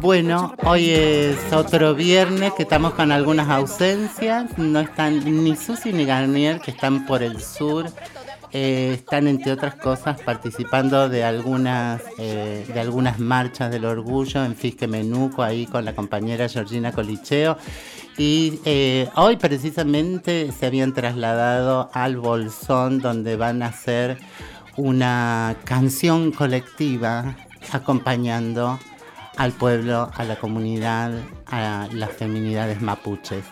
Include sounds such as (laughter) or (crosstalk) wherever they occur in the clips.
Bueno, hoy es otro viernes que estamos con algunas ausencias. No están ni Susi ni Garnier, que están por el sur. Eh, están, entre otras cosas, participando de algunas, eh, de algunas marchas del orgullo en Fisque Menuco, ahí con la compañera Georgina Colicheo. Y eh, hoy precisamente se habían trasladado al Bolsón, donde van a hacer una canción colectiva acompañando al pueblo, a la comunidad, a las feminidades mapuches.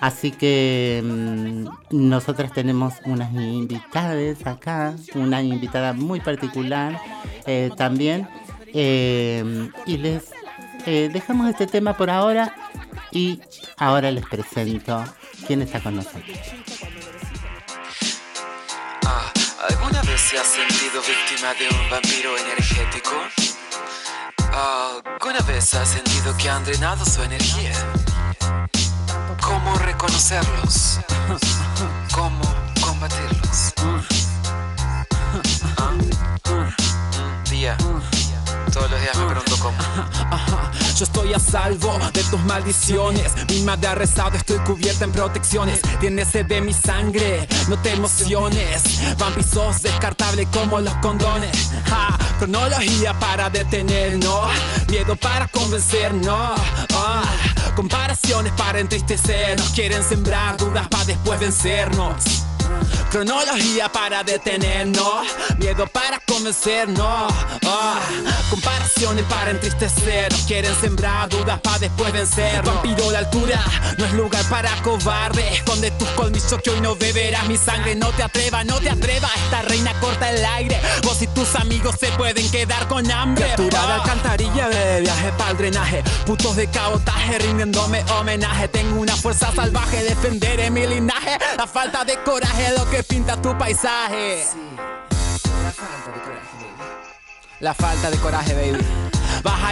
Así que mm, nosotras tenemos unas invitadas acá, una invitada muy particular eh, también. Eh, y les eh, dejamos este tema por ahora y ahora les presento quién está con nosotros. Se ha sentido víctima de un vampiro energético? ¿Alguna vez ha sentido que han drenado su energía? ¿Cómo reconocerlos? ¿Cómo combatirlos? ¿Ah? Día. Todos los días me pregunto cómo. (laughs) Yo estoy a salvo de tus maldiciones. Mi madre ha rezado, estoy cubierta en protecciones. Tienes de mi sangre, no te emociones. Vampisos descartable como los condones. Ja, cronología para detenernos. Miedo para convencernos. Ah, comparaciones para entristecernos. Quieren sembrar dudas para después vencernos. Cronología para detenernos, miedo para convencernos. Ah, comparaciones para entristecernos, quieren sembrar dudas para después vencer. Vampiro la altura no es lugar para cobardes. Esconde tus colmillos que hoy no beberás mi sangre. No te atrevas, no te atrevas. Esta reina corta el aire. Vos y tus amigos se pueden quedar con hambre. Captura de alcantarilla de viaje para el drenaje. Putos de cabotaje rindiéndome homenaje. Tengo una fuerza salvaje, defenderé mi linaje. La falta de coraje es lo que pinta tu paisaje. La falta de coraje, baby. Baja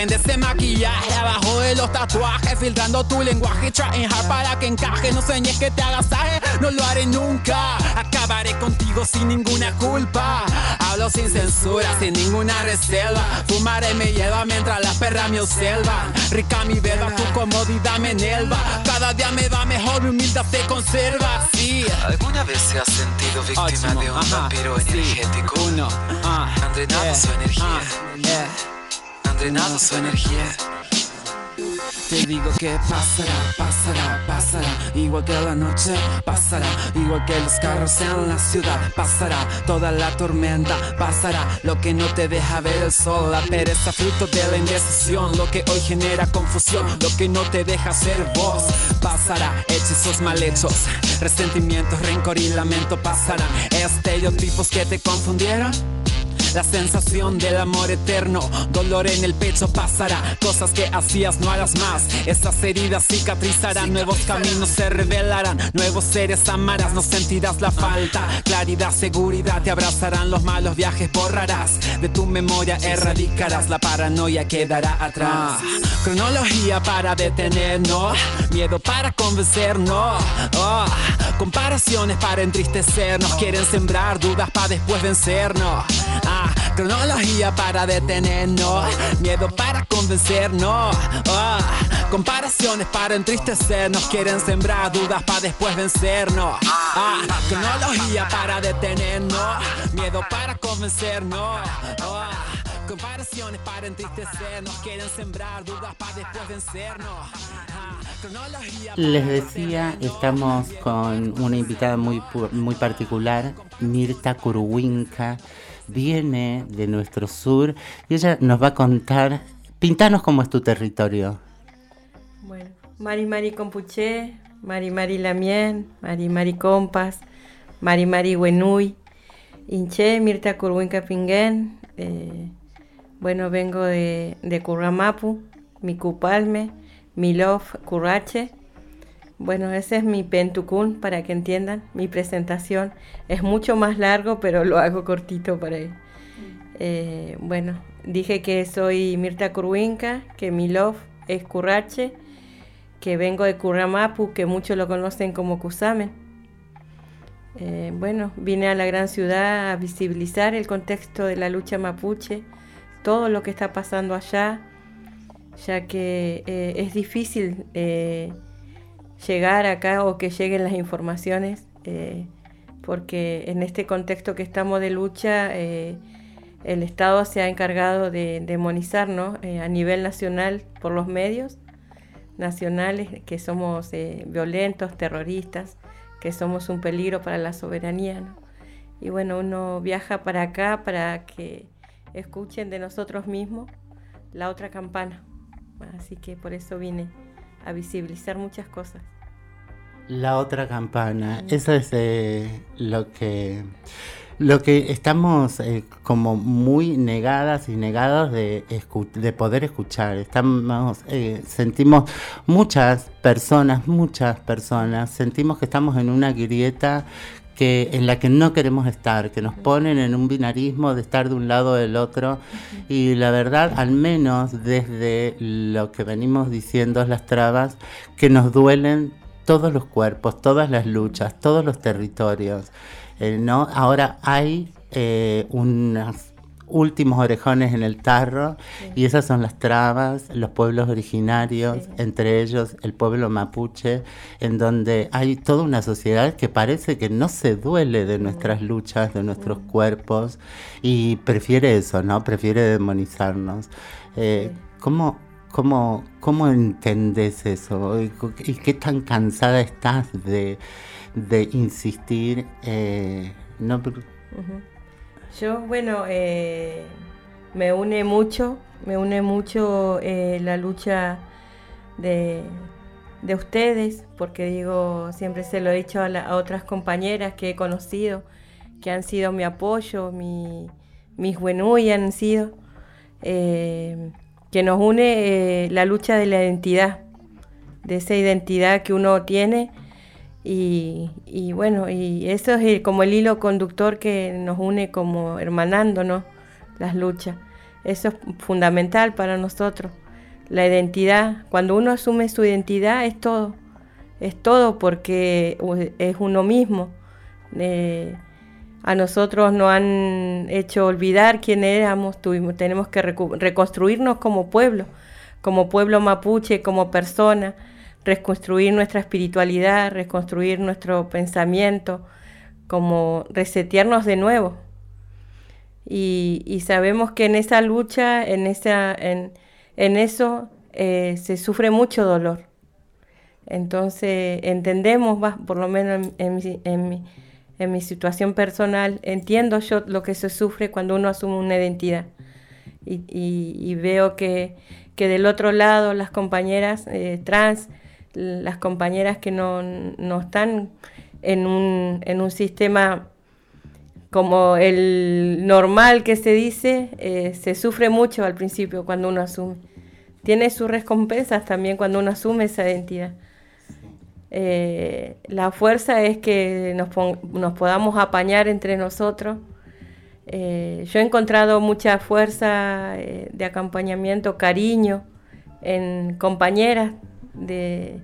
en ese maquillaje, abajo de los tatuajes, filtrando tu lenguaje, trying hard para que encaje. No sueñes que te agasaje, no lo haré nunca. Acabaré contigo sin ninguna culpa. Hablo sin censura, sin ninguna reserva. Fumaré me lleva mientras las perras me observan. Rica mi beba, tu comodidad me enelva. Cada día me va mejor, mi humildad se conserva. Sí. ¿Alguna vez se ha sentido víctima de un Ajá, vampiro energético? Uno, ah, Han drenado yeah, su energía. ah, yeah. Drenado su energía. Te digo que pasará, pasará, pasará, igual que la noche pasará, igual que los carros en la ciudad pasará, toda la tormenta pasará, lo que no te deja ver el sol, la pereza fruto de la indecisión, lo que hoy genera confusión, lo que no te deja ser vos, pasará, hechizos mal hechos, resentimientos, rencor y lamento pasarán, estereotipos que te confundieron. La sensación del amor eterno, dolor en el pecho pasará. Cosas que hacías no harás más. Esas heridas cicatrizarán, nuevos caminos se revelarán. Nuevos seres amarás, no sentirás la falta. Claridad, seguridad, te abrazarán los malos viajes, borrarás. De tu memoria erradicarás, la paranoia quedará atrás. Cronología para detenernos, miedo para convencernos. Oh, comparaciones para entristecernos, quieren sembrar dudas para después vencernos. Ah, cronología para detenernos, miedo para convencernos. Ah, comparaciones para entristecernos, quieren sembrar dudas para después vencernos. Ah, cronología para detenernos, miedo para convencernos. Ah, comparaciones para entristecernos, quieren sembrar dudas para después vencernos. Ah, Les decía, estamos con una invitada muy, muy particular, Mirta Curuwinka. Viene de nuestro sur y ella nos va a contar, pintanos cómo es tu territorio. Bueno, Mari Mari Compuché, Mari Mari Lamien, Mari Mari Compas, Mari Mari Wenui, Inche, Mirta Curhuinca Pinguén. eh, bueno, vengo de, de Curramapu, mi Cupalme, mi Love Currache. Bueno, ese es mi Pentucún, para que entiendan. Mi presentación es mucho más largo, pero lo hago cortito para él. Eh, bueno, dije que soy Mirta Curhuinca, que mi Love es Currache que vengo de Curramapu, que muchos lo conocen como Cusamen. Eh, bueno, vine a la gran ciudad a visibilizar el contexto de la lucha mapuche, todo lo que está pasando allá, ya que eh, es difícil llegar acá o que lleguen las informaciones, porque en este contexto que estamos de lucha, el Estado se ha encargado de demonizarnos a nivel nacional por los medios nacionales, que somos violentos, terroristas, que somos un peligro para la soberanía. Y bueno, uno viaja para acá para que escuchen de nosotros mismos la otra campana. Así que por eso vine a visibilizar muchas cosas. La otra campana, eso es eh, lo que lo que estamos eh, como muy negadas y negados de, de poder escuchar. Estamos, eh, sentimos muchas personas, muchas personas, sentimos que estamos en una grieta que, en la que no queremos estar, que nos ponen en un binarismo de estar de un lado o del otro. Y la verdad, al menos desde lo que venimos diciendo, las trabas, que nos duelen todos los cuerpos, todas las luchas, todos los territorios. Eh, ¿no? Ahora hay eh, unas últimos orejones en el tarro y esas son las trabas, los pueblos originarios, entre ellos el pueblo mapuche, en donde hay toda una sociedad que parece que no se duele de nuestras luchas, de nuestros cuerpos y prefiere eso, ¿no? Prefiere demonizarnos. Eh, ¿cómo, cómo, cómo entendés eso? ¿Y, qué tan cansada estás de, insistir? Eh, no, yo, bueno, eh, me une mucho, me une mucho eh, la lucha de, ustedes, porque digo, siempre se lo he dicho a, otras compañeras que he conocido, que han sido mi apoyo, mi, mis y han sido, eh, que nos une la lucha de la identidad, de esa identidad que uno tiene y, bueno, y eso es como el hilo conductor que nos une como hermanándonos las luchas. Eso es fundamental para nosotros. La identidad, cuando uno asume su identidad es todo, es todo porque es uno mismo. Eh, a nosotros nos han hecho olvidar quién éramos, tuvimos, tenemos que reconstruirnos como pueblo, como pueblo mapuche, como persona reconstruir nuestra espiritualidad, reconstruir nuestro pensamiento, como resetearnos de nuevo. Y, sabemos que en esa lucha, en, esa, en, eso, eh, se sufre mucho dolor. Entonces entendemos, por lo menos en, mi, situación personal, entiendo yo lo que se sufre cuando uno asume una identidad. Y, veo que, del otro lado las compañeras eh, trans las compañeras que no, están en un, en un, sistema como el normal que se dice, eh, se sufre mucho al principio cuando uno asume. Tiene sus recompensas también cuando uno asume esa identidad. Eh, la fuerza es que nos, nos, podamos apañar entre nosotros. Eh, yo he encontrado mucha fuerza de acompañamiento, cariño en compañeras de,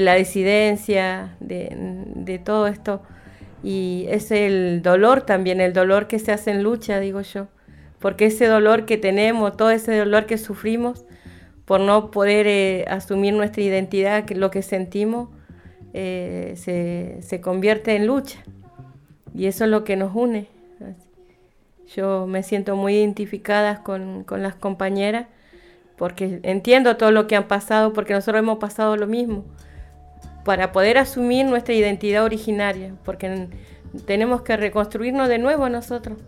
la disidencia, de, todo esto. Y es el dolor también, el dolor que se hace en lucha, digo yo. Porque ese dolor que tenemos, todo ese dolor que sufrimos por no poder eh, asumir nuestra identidad, lo que sentimos, eh, se, convierte en lucha. Y eso es lo que nos une. Yo me siento muy identificada con, con las compañeras porque entiendo todo lo que han pasado, porque nosotros hemos pasado lo mismo, para poder asumir nuestra identidad originaria, porque tenemos que reconstruirnos de nuevo nosotros,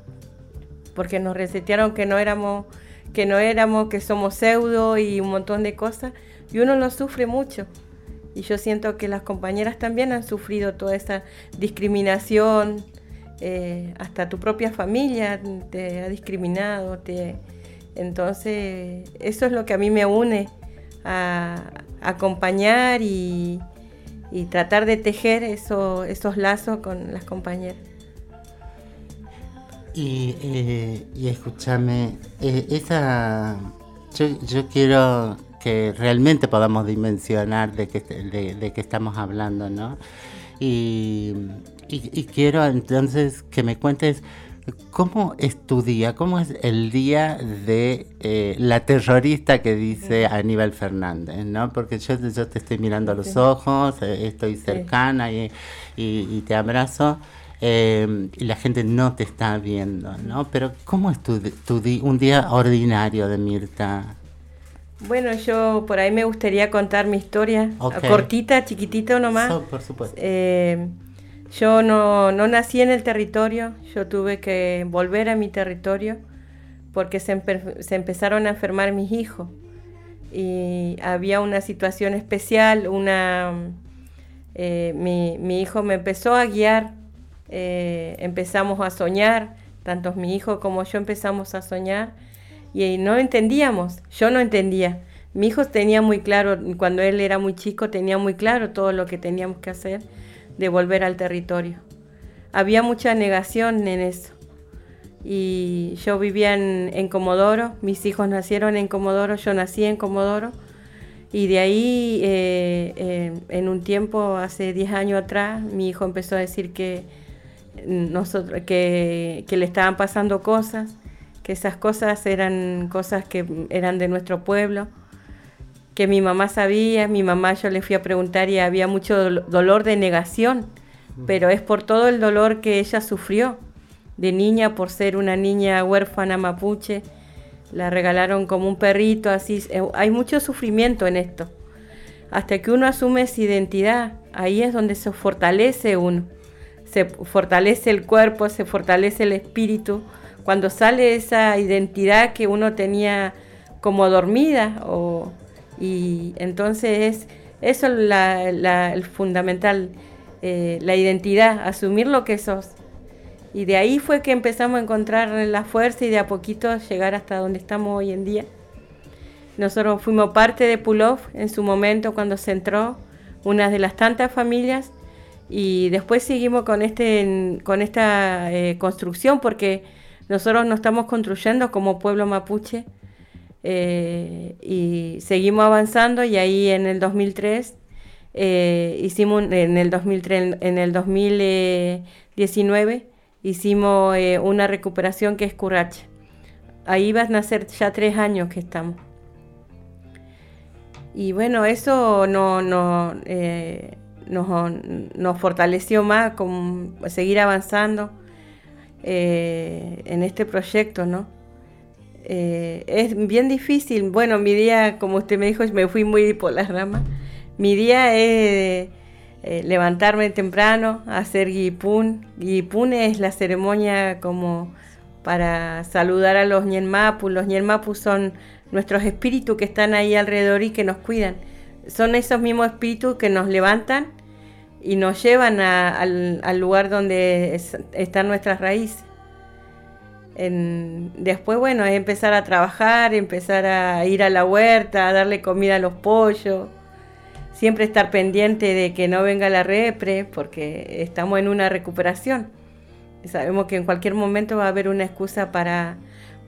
porque nos resetearon que no éramos, que no éramos, que somos pseudo y un montón de cosas, y uno lo sufre mucho. Y yo siento que las compañeras también han sufrido toda esa discriminación, eh, hasta tu propia familia te ha discriminado, te, entonces, eso es lo que a mí me une a, acompañar y, tratar de tejer esos lazos con las compañeras. Y, eh, escúchame, eh, esa, yo, quiero que realmente podamos dimensionar de qué de, estamos hablando, ¿no? y quiero entonces que me cuentes ¿Cómo es tu día? ¿Cómo es el día de eh, la terrorista que dice Aníbal Fernández? ¿no? Porque yo, yo te estoy mirando a los ojos, eh, estoy cercana y, te abrazo. Eh, y la gente no te está viendo, ¿no? Pero ¿cómo es tu, tu un día ordinario de Mirta? Bueno, yo por ahí me gustaría contar mi historia, cortita, chiquitito nomás. por supuesto. Yo no, no nací en el territorio, yo tuve que volver a mi territorio porque se, se empezaron a enfermar mis hijos y había una situación especial, una, eh, mi, mi, hijo me empezó a guiar, eh, empezamos a soñar, tanto mi hijo como yo empezamos a soñar y no entendíamos, yo no entendía. Mi hijo tenía muy claro, cuando él era muy chico, tenía muy claro todo lo que teníamos que hacer de volver al territorio. Había mucha negación en eso. Y yo vivía en, Comodoro, mis hijos nacieron en Comodoro, yo nací en Comodoro. Y de ahí, eh, eh, en un tiempo, hace 10 años atrás, mi hijo empezó a decir que, nosotros, que, que, le estaban pasando cosas, que esas cosas eran cosas que eran de nuestro pueblo que mi mamá sabía, mi mamá yo le fui a preguntar y había mucho dolor de negación, pero es por todo el dolor que ella sufrió. De niña por ser una niña huérfana mapuche, la regalaron como un perrito, así, eh, hay mucho sufrimiento en esto. Hasta que uno asume esa identidad, ahí es donde se fortalece uno, se fortalece el cuerpo, se fortalece el espíritu, cuando sale esa identidad que uno tenía como dormida o y entonces eso es la, el fundamental, eh, la identidad, asumir lo que sos. Y de ahí fue que empezamos a encontrar la fuerza y de a poquito llegar hasta donde estamos hoy en día. Nosotros fuimos parte de Pulov en su momento cuando se entró, una de las tantas familias, y después seguimos con, este, con esta eh, construcción porque nosotros nos estamos construyendo como pueblo mapuche eh, y seguimos avanzando y ahí en el 2003 eh, hicimos en el 2003 en el 2019 hicimos eh, una recuperación que es Currache. Ahí va a nacer ya tres años que estamos. Y bueno eso no, no nos, nos, fortaleció más con seguir avanzando en este proyecto no eh, es bien difícil. Bueno, mi día, como usted me dijo, me fui muy por las ramas. Mi día es eh, levantarme temprano, hacer guipún. Guipún es la ceremonia como para saludar a los ñenmapu. Los ñenmapu son nuestros espíritus que están ahí alrededor y que nos cuidan. Son esos mismos espíritus que nos levantan y nos llevan al, lugar donde están nuestras raíces después, bueno, es empezar a trabajar, empezar a ir a la huerta, a darle comida a los pollos, siempre estar pendiente de que no venga la repre, porque estamos en una recuperación. Sabemos que en cualquier momento va a haber una excusa para,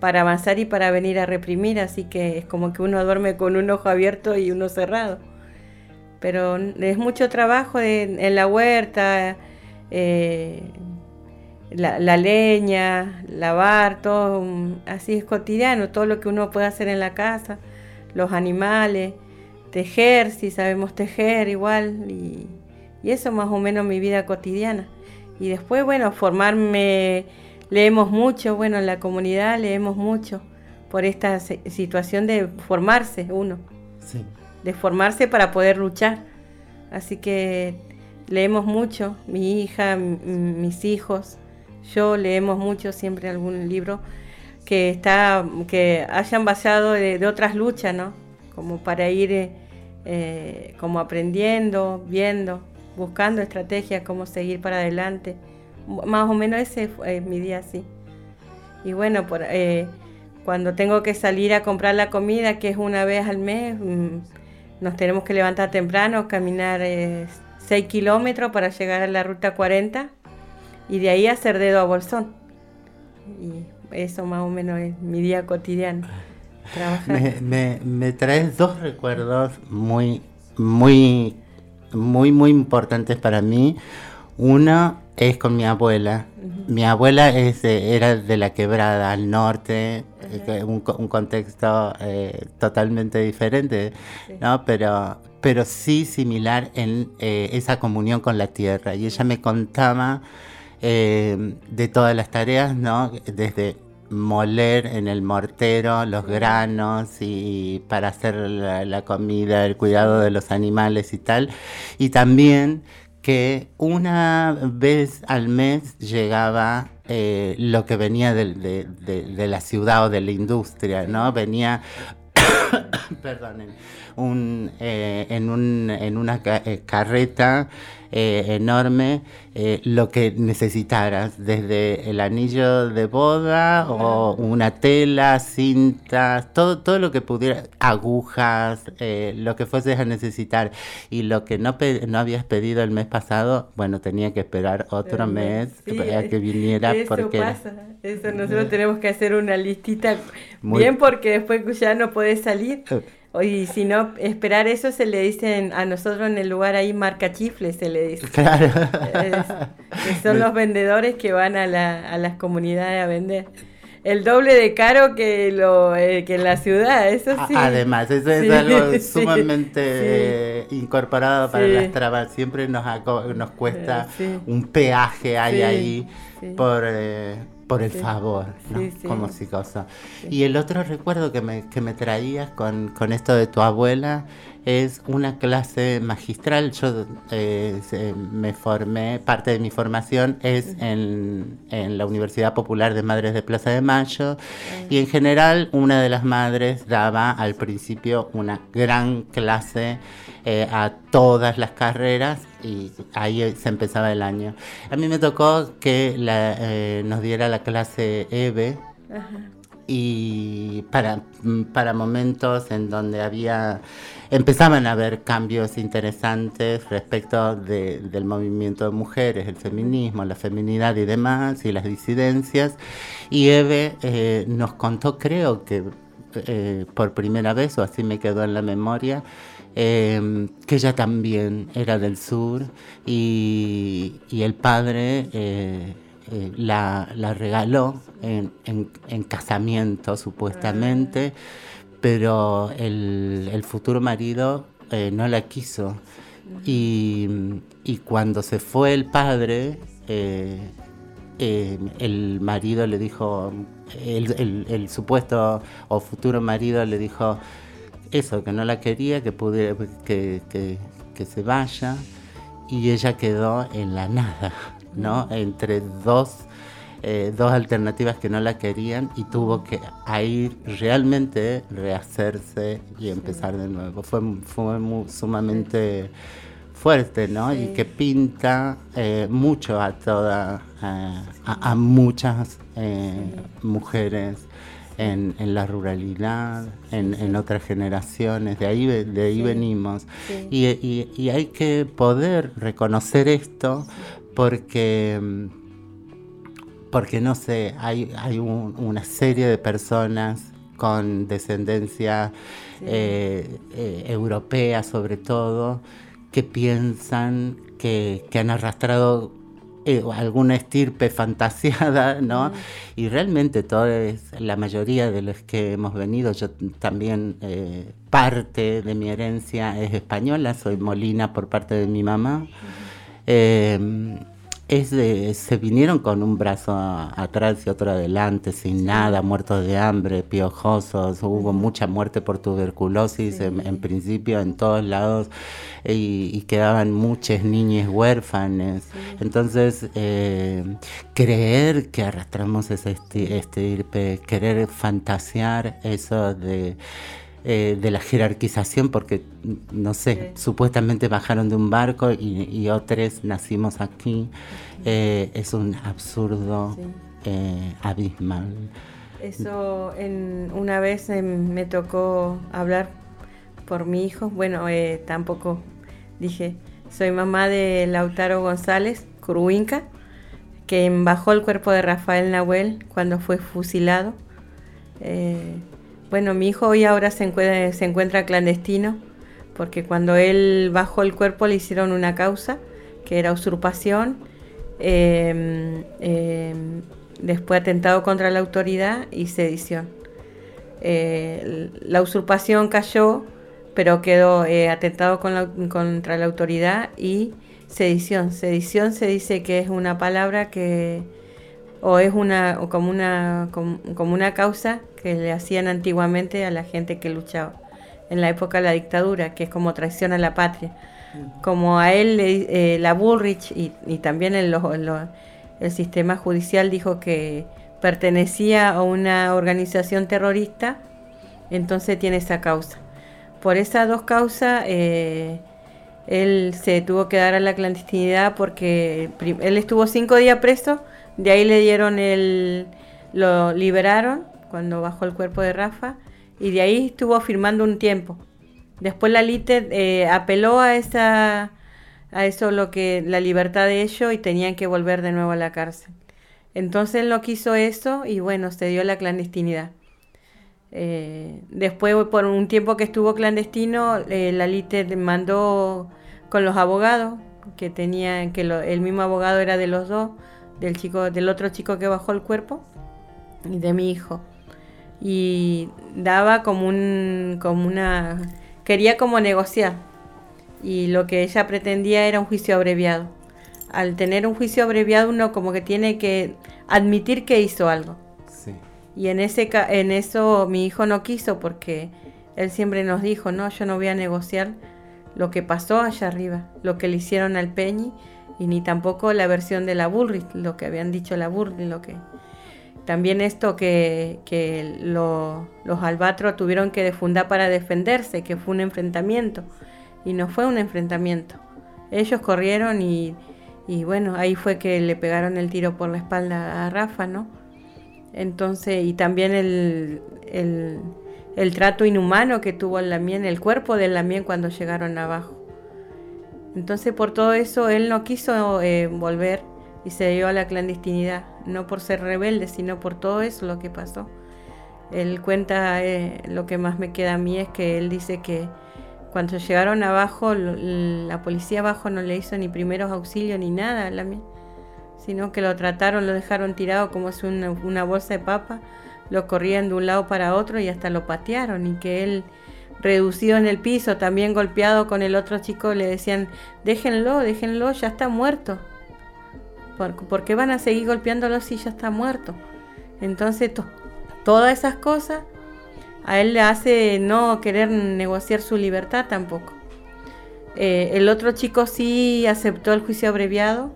para avanzar y para venir a reprimir, así que es como que uno duerme con un ojo abierto y uno cerrado. Pero es mucho trabajo en la huerta, eh, la, leña, lavar, todo así es cotidiano, todo lo que uno puede hacer en la casa, los animales, tejer, si sabemos tejer igual, y, eso más o menos mi vida cotidiana. Y después, bueno, formarme, leemos mucho, bueno, en la comunidad leemos mucho por esta situación de formarse uno, de formarse para poder luchar. Así que leemos mucho, mi hija, mis hijos, yo leemos mucho siempre algún libro que está que hayan basado de, otras luchas, ¿no? Como para ir eh, eh, como aprendiendo, viendo, buscando estrategias, cómo seguir para adelante. Más o menos ese es mi día así. Y bueno, por, eh, cuando tengo que salir a comprar la comida, que es una vez al mes, mm, nos tenemos que levantar temprano, caminar 6 kilómetros para llegar a la ruta 40 y de ahí hacer dedo a bolsón. Y eso más o menos es mi día cotidiano. (laughs) Me, me, traes dos recuerdos muy, muy, muy, muy importantes para mí. Uno, Es con mi abuela. Mi abuela es, era de la quebrada al norte, un, co- un contexto eh, totalmente diferente, ¿no? Pero, pero sí similar en eh, esa comunión con la tierra. Y ella me contaba eh, de todas las tareas, ¿no? Desde moler en el mortero los granos y para hacer la, la comida, el cuidado de los animales y tal. Y también que una vez al mes llegaba eh, lo que venía de, de- de la ciudad o de la industria, ¿no? Venía (coughs) perdonen, un, eh, en, un, en una ca- carreta eh, enorme eh, lo que necesitaras, desde el anillo de boda o una tela, cintas, todo, todo lo que pudiera, agujas, eh, lo que fueses a necesitar. Y lo que no, pe- no habías pedido el mes pasado, bueno, tenía que esperar otro mes Sí, para que viniera eso porque... pasa, eso nosotros tenemos que hacer una listita Muy- bien porque después ya no puede salir. Y si no, esperar eso se le dicen a nosotros en el lugar ahí marca chifles, se le dice. Claro. Es- que son los vendedores que van a, la- a las comunidades a vender. El doble de caro que, lo, eh, que en la ciudad, eso sí. Además, eso es Sí, algo (laughs) sumamente sí. eh, incorporado para las trabas. Siempre nos, nos cuesta Eh, un peaje hay ahí por, eh, por el Sí. favor, ¿no? Sí, sí. Como si cosa. Y el otro recuerdo que me, que me traías con, con esto de tu abuela es una clase magistral. Yo eh, me formé, parte de mi formación es en, en la Universidad Popular de Madres de Plaza de Mayo y en general una de las madres daba al principio una gran clase eh, a todas las carreras y ahí se empezaba el año. A mí me tocó que la, eh, nos diera la clase EVE y para, para momentos en donde había empezaban a haber cambios interesantes respecto de- del movimiento de mujeres, el feminismo, la feminidad y demás, y las disidencias. Y Eve eh, nos contó, creo que eh, por primera vez, o así me quedó en la memoria, eh, que ella también era del sur y, el padre eh, eh, la, regaló en, en- en casamiento supuestamente, pero el, futuro marido eh, no la quiso. Y, cuando se fue el padre, eh, el marido le dijo, el supuesto o futuro marido le dijo eso, que no la quería, que, pudiera, que, que- que se vaya, y ella quedó en la nada, ¿no? Entre dos, eh, dos alternativas que no la querían y tuvo que ahí realmente rehacerse y empezar de nuevo. Fue, fue sumamente fuerte, ¿no? Y que pinta eh, mucho a toda, a, a- a muchas eh, mujeres en, en la ruralidad, en, en otras generaciones, de ahí, de ahí venimos. Y, y- y hay que poder reconocer esto porque, mm, porque no sé, hay, hay un- una serie de personas con descendencia eh, eh, europea sobre todo, que piensan que, que han arrastrado eh, alguna estirpe fantasiada, ¿no? Y realmente todos, la mayoría de los que hemos venido, yo también eh, parte de mi herencia es española, soy molina por parte de mi mamá. Es de- se vinieron con un brazo atrás y otro adelante, sin nada, muertos de hambre, piojosos, hubo mucha muerte por tuberculosis en, en principio en todos lados y, y quedaban muchas niñas huérfanas. Entonces, eh, creer que arrastramos ese esti- estirpe, querer fantasear eso de eh, de la jerarquización, porque, no sé, supuestamente bajaron de un barco y, y otros nacimos aquí, eh, es un absurdo eh, abismal. Eso en, una vez em, me tocó hablar por mi hijo. Bueno, tampoco dije, soy mamá de Lautaro González, Curuinca, que bajó el cuerpo de Rafael Nahuel cuando fue fusilado. Eh, bueno, mi hijo hoy ahora se encuentra, clandestino porque cuando él bajó el cuerpo le hicieron una causa que era usurpación em, em, después atentado contra la autoridad y sedición. Eh, la usurpación cayó, pero quedó eh, atentado contra la autoridad y sedición. Sedición se dice que es una palabra que o es una o como una como, una causa que le hacían antiguamente a la gente que luchaba en la época de la dictadura, que es como traición a la patria. Como a él, eh, la Bullrich y, también el, el sistema judicial dijo que pertenecía a una organización terrorista, entonces tiene esa causa. Por esas dos causas, eh, él se tuvo que dar a la clandestinidad porque él estuvo cinco días preso, de ahí le dieron el, lo liberaron cuando bajó el cuerpo de Rafa y de ahí estuvo firmando un tiempo. Después la LITE eh, apeló a esa a eso lo que la libertad de ellos y tenían que volver de nuevo a la cárcel. Entonces no quiso eso y bueno, se dio la clandestinidad. Eh, después, por un tiempo que estuvo clandestino, eh, la LITE mandó con los abogados, que tenían, que el mismo abogado era de los dos, del chico, del otro chico que bajó el cuerpo y de mi hijo. Y daba como un, como una, quería como negociar. Y lo que ella pretendía era un juicio abreviado. Al tener un juicio abreviado uno como que tiene que admitir que hizo algo. Y en ese en eso mi hijo no quiso porque él siempre nos dijo, no, yo no voy a negociar lo que pasó allá arriba, lo que le hicieron al Peñi y ni tampoco la versión de la Bullrich, lo que habían dicho la Bullrich, lo que también esto que, que los albatros tuvieron que defundar para defenderse, que fue un enfrentamiento y no fue un enfrentamiento. Ellos corrieron y, y bueno, ahí fue que le pegaron el tiro por la espalda a Rafa, ¿no? Entonces, y también el, el el trato inhumano que tuvo el Lamien, el cuerpo del Lamien cuando llegaron abajo. Entonces por todo eso él no quiso eh, volver y se dio a la clandestinidad, no por ser rebelde, sino por todo eso lo que pasó. Él cuenta, eh, lo que más me queda a mí es que él dice que cuando llegaron abajo, la policía abajo no le hizo ni primeros auxilios ni nada a Lamien, sino que lo trataron, lo dejaron tirado como es una, una bolsa de papa lo corrían de un lado para otro y hasta lo patearon y que él reducido en el piso, también golpeado con el otro chico, le decían, déjenlo, déjenlo, ya está muerto. ¿Por, qué van a seguir golpeándolo si ya está muerto? Entonces, todas esas cosas a él le hace no querer negociar su libertad tampoco. Eh, el otro chico sí aceptó el juicio abreviado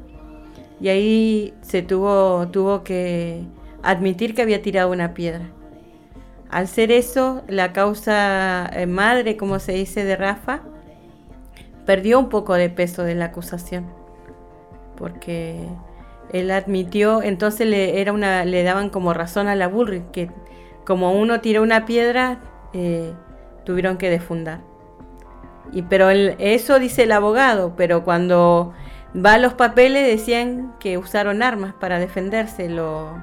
y ahí se tuvo, tuvo que admitir que había tirado una piedra. Al ser eso, la causa eh, madre, como se dice, de Rafa, perdió un poco de peso de la acusación, porque él admitió, entonces le, era una, le daban como razón a la Bullrich, que como uno tiró una piedra, eh, tuvieron que defundar. Y, pero eso dice el abogado, pero cuando va a los papeles decían que usaron armas para defenderse. Lo,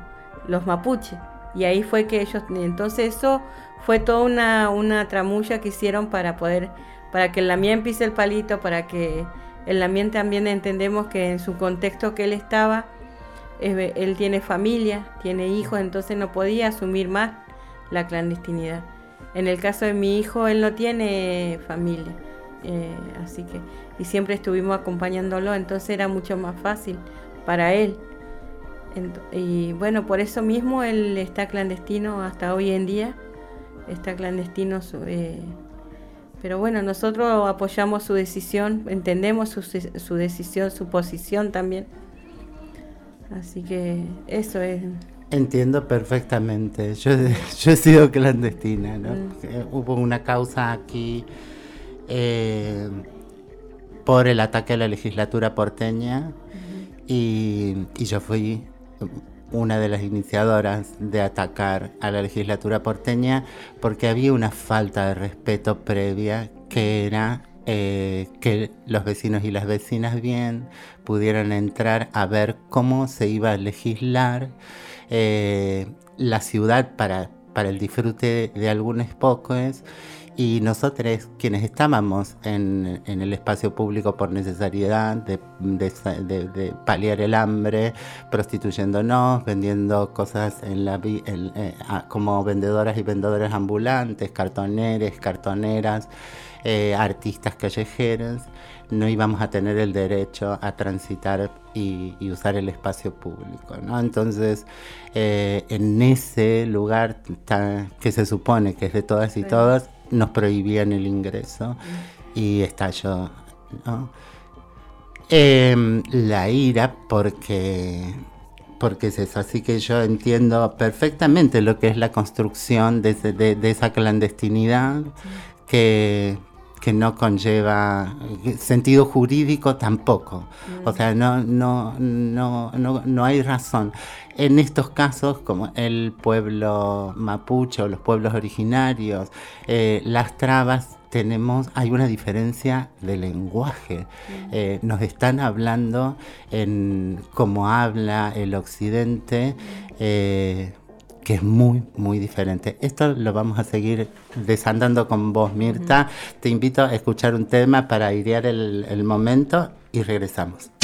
los mapuches. Y ahí fue que ellos, entonces eso fue toda una, una tramulla que hicieron para poder, para que el Lamien pise el palito, para que el Lamien también entendemos que en su contexto que él estaba, él tiene familia, tiene hijos, entonces no podía asumir más la clandestinidad. En el caso de mi hijo, él no tiene familia, eh, así que, y siempre estuvimos acompañándolo, entonces era mucho más fácil para él y bueno, por eso mismo él está clandestino hasta hoy en día, está clandestino. Eh, pero bueno, nosotros apoyamos su decisión, entendemos su, su, decisión, su posición también. Así que eso es. Entiendo perfectamente. Yo, (laughs) yo he sido clandestina, ¿no? Mm. Hubo una causa aquí eh, por el ataque a la legislatura porteña y, y yo fui una de las iniciadoras de atacar a la legislatura porteña porque había una falta de respeto previa que era eh, que los vecinos y las vecinas bien pudieran entrar a ver cómo se iba a legislar eh, la ciudad para, para el disfrute de algunos pocos y nosotros, quienes estábamos en, el espacio público por necesidad de, paliar el hambre, prostituyéndonos, vendiendo cosas en la, eh, como vendedoras y vendedores ambulantes, cartoneres, cartoneras, eh, artistas callejeros, no íbamos a tener el derecho a transitar y, usar el espacio público. Entonces, eh, en ese lugar que se supone que es de todas y todos, nos prohibían el ingreso y estalló. ¿no? Em, la ira porque porque es eso, así que yo entiendo perfectamente lo que es la construcción de, de, esa clandestinidad que, que, no conlleva sentido jurídico tampoco. O sea, no, no, no, no, no hay razón en estos casos, como el pueblo mapuche o los pueblos originarios, eh, las trabas tenemos, hay una diferencia de lenguaje. Eh, nos están hablando en cómo habla el occidente, eh, que es muy, muy diferente. Esto lo vamos a seguir desandando con vos, Mirta. Te invito a escuchar un tema para airear el momento y regresamos.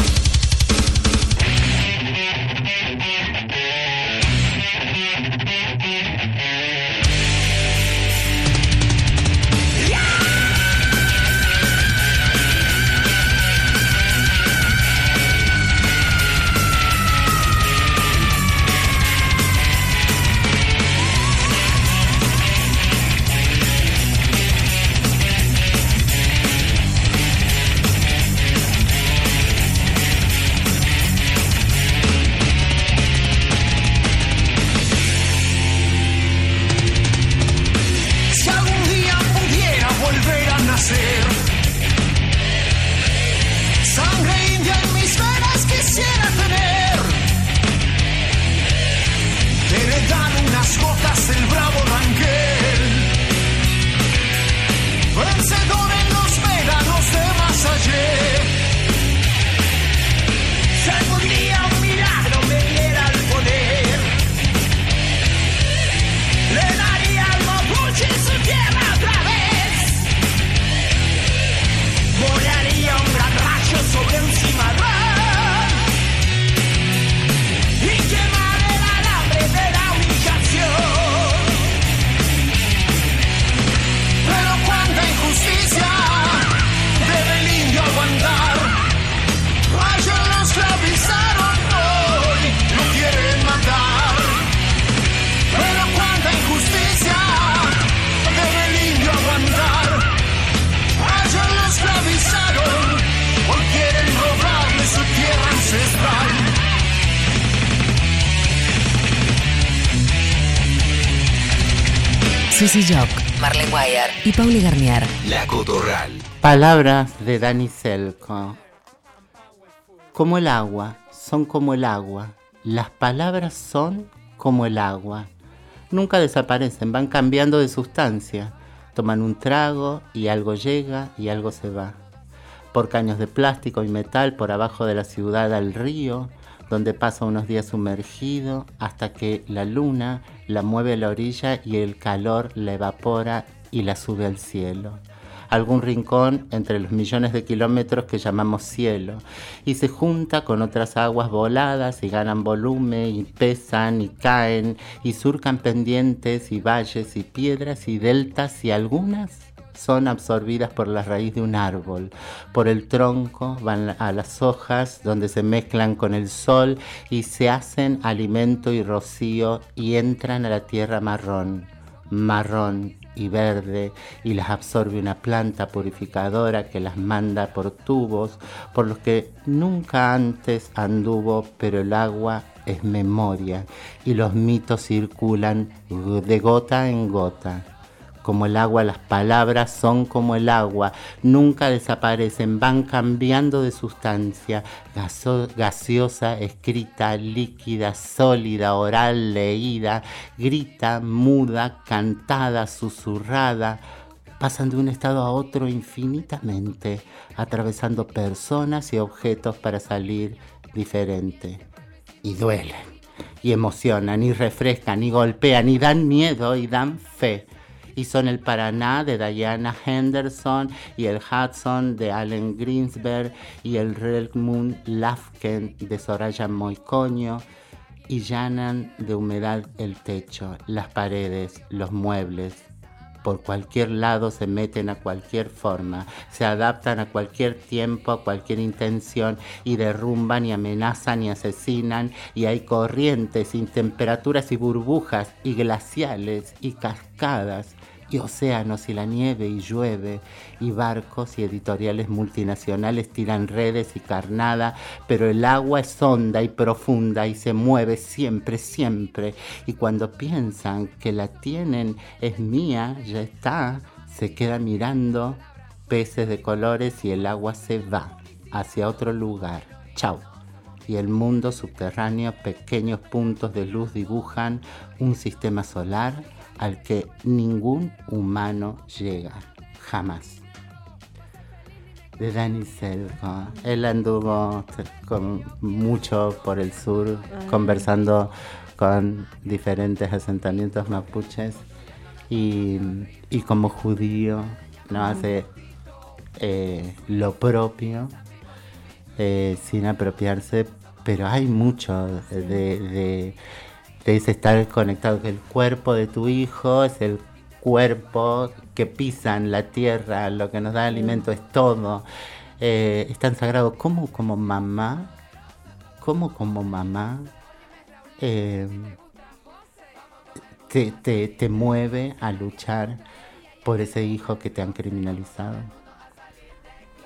Palabras de Dani Selco. Como el agua, son como el agua. Las palabras son como el agua. Nunca desaparecen, van cambiando de sustancia. Toman un trago y algo llega y algo se va. Por caños de plástico y metal por abajo de la ciudad al río, donde pasa unos días sumergido hasta que la luna la mueve a la orilla y el calor la evapora y la sube al cielo. Algún rincón entre los millones de kilómetros que llamamos cielo, y se junta con otras aguas voladas y ganan volumen y pesan y caen y surcan pendientes y valles y piedras y deltas y algunas son absorbidas por la raíz de un árbol, por el tronco, van a las hojas donde se mezclan con el sol y se hacen alimento y rocío y entran a la tierra marrón, marrón y verde y las absorbe una planta purificadora que las manda por tubos por los que nunca antes anduvo, pero el agua es memoria y los mitos circulan de gota en gota como el agua, las palabras son como el agua, nunca desaparecen, van cambiando de sustancia, gaseosa, escrita, líquida, sólida, oral, leída, grita, muda, cantada, susurrada, pasan de un estado a otro infinitamente, atravesando personas y objetos para salir diferente. Y duelen, y emocionan, y refrescan, y golpean, y dan miedo, y dan fe y son el Paraná de Diana Henderson y el Hudson de Allen Greensberg y el Relmund Lafken de Soraya Moicoño y llanan de humedad el techo, las paredes, los muebles, por cualquier lado se meten a cualquier forma, se adaptan a cualquier tiempo, a cualquier intención y derrumban y amenazan y asesinan. Y hay corrientes, y temperaturas y burbujas y glaciales y cascadas y océanos y la nieve y llueve y barcos y editoriales multinacionales tiran redes y carnada, pero el agua es honda y profunda y se mueve siempre, siempre. Y cuando piensan que la tienen es mía, ya está, se queda mirando peces de colores y el agua se va hacia otro lugar. Chao y el mundo subterráneo, pequeños puntos de luz dibujan un sistema solar al que ningún humano llega, jamás. De Dani Selva. Él anduvo con, mucho por el sur, conversando con diferentes asentamientos mapuches y, como judío no hace eh, lo propio eh, sin apropiarse, pero hay mucho de es estar conectado, el cuerpo de tu hijo es el cuerpo que pisan la tierra, lo que nos da alimento es todo. Eh, es tan sagrado. como como mamá, como como mamá eh, te, mueve a luchar por ese hijo que te han criminalizado?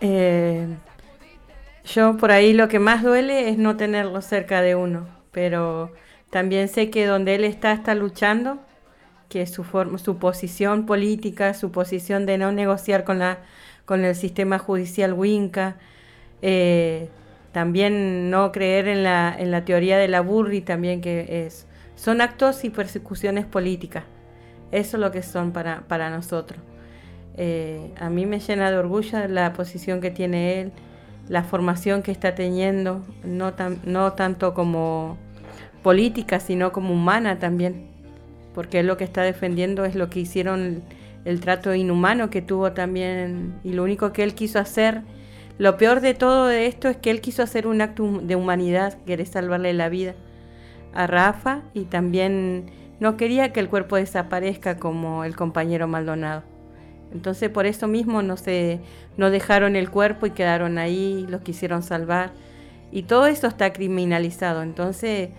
Eh, yo por ahí lo que más duele es no tenerlo cerca de uno, pero también sé que donde él está, está luchando, que su, su posición política, su posición de no negociar con, la, con el sistema judicial Winca, eh, también no creer en la, en la teoría de la Burri, también que es, son actos y persecuciones políticas. Eso es lo que son para, para nosotros. Eh, a mí me llena de orgullo la posición que tiene él, la formación que está teniendo, no, tan, no tanto como política, sino como humana también, porque lo que está defendiendo es lo que hicieron el trato inhumano que tuvo también y lo único que él quiso hacer, lo peor de todo de esto es que él quiso hacer un acto de humanidad, querer salvarle la vida a Rafa y también no quería que el cuerpo desaparezca como el compañero Maldonado. Entonces por eso mismo no se no dejaron el cuerpo y quedaron ahí, los quisieron salvar y todo esto está criminalizado. Entonces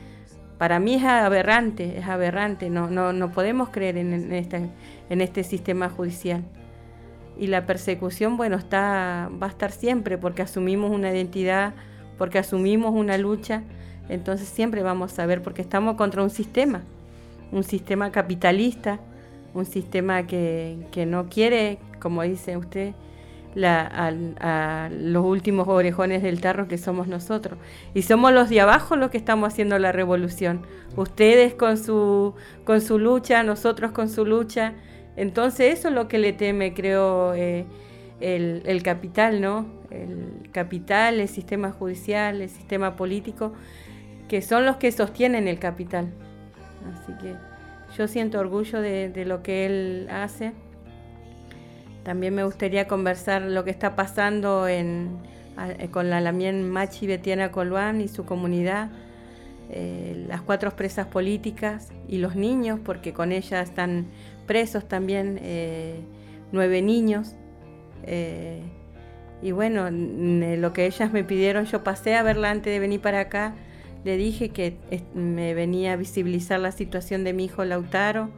para mí es aberrante, es aberrante, no, no, no podemos creer en, este, este sistema judicial. Y la persecución, bueno, está, va a estar siempre porque asumimos una identidad, porque asumimos una lucha, entonces siempre vamos a ver, porque estamos contra un sistema, un sistema capitalista, un sistema que, que no quiere, como dice usted, a, los últimos orejones del tarro que somos nosotros. Y somos los de abajo los que estamos haciendo la revolución. Ustedes con su, con su lucha, nosotros con su lucha. Entonces eso es lo que le teme, creo, eh, el, capital, ¿no? El capital, el sistema judicial, el sistema político, que son los que sostienen el capital. Así que yo siento orgullo de lo que él hace. También me gustaría conversar lo que está pasando eh, con la Lamien Machi Betiana Colván y su comunidad, eh, las cuatro presas políticas y los niños, porque con ellas están presos también eh, nueve niños. y bueno, lo que ellas me pidieron, yo pasé a verla antes de venir para acá, le dije que me venía a visibilizar la situación de mi hijo Lautaro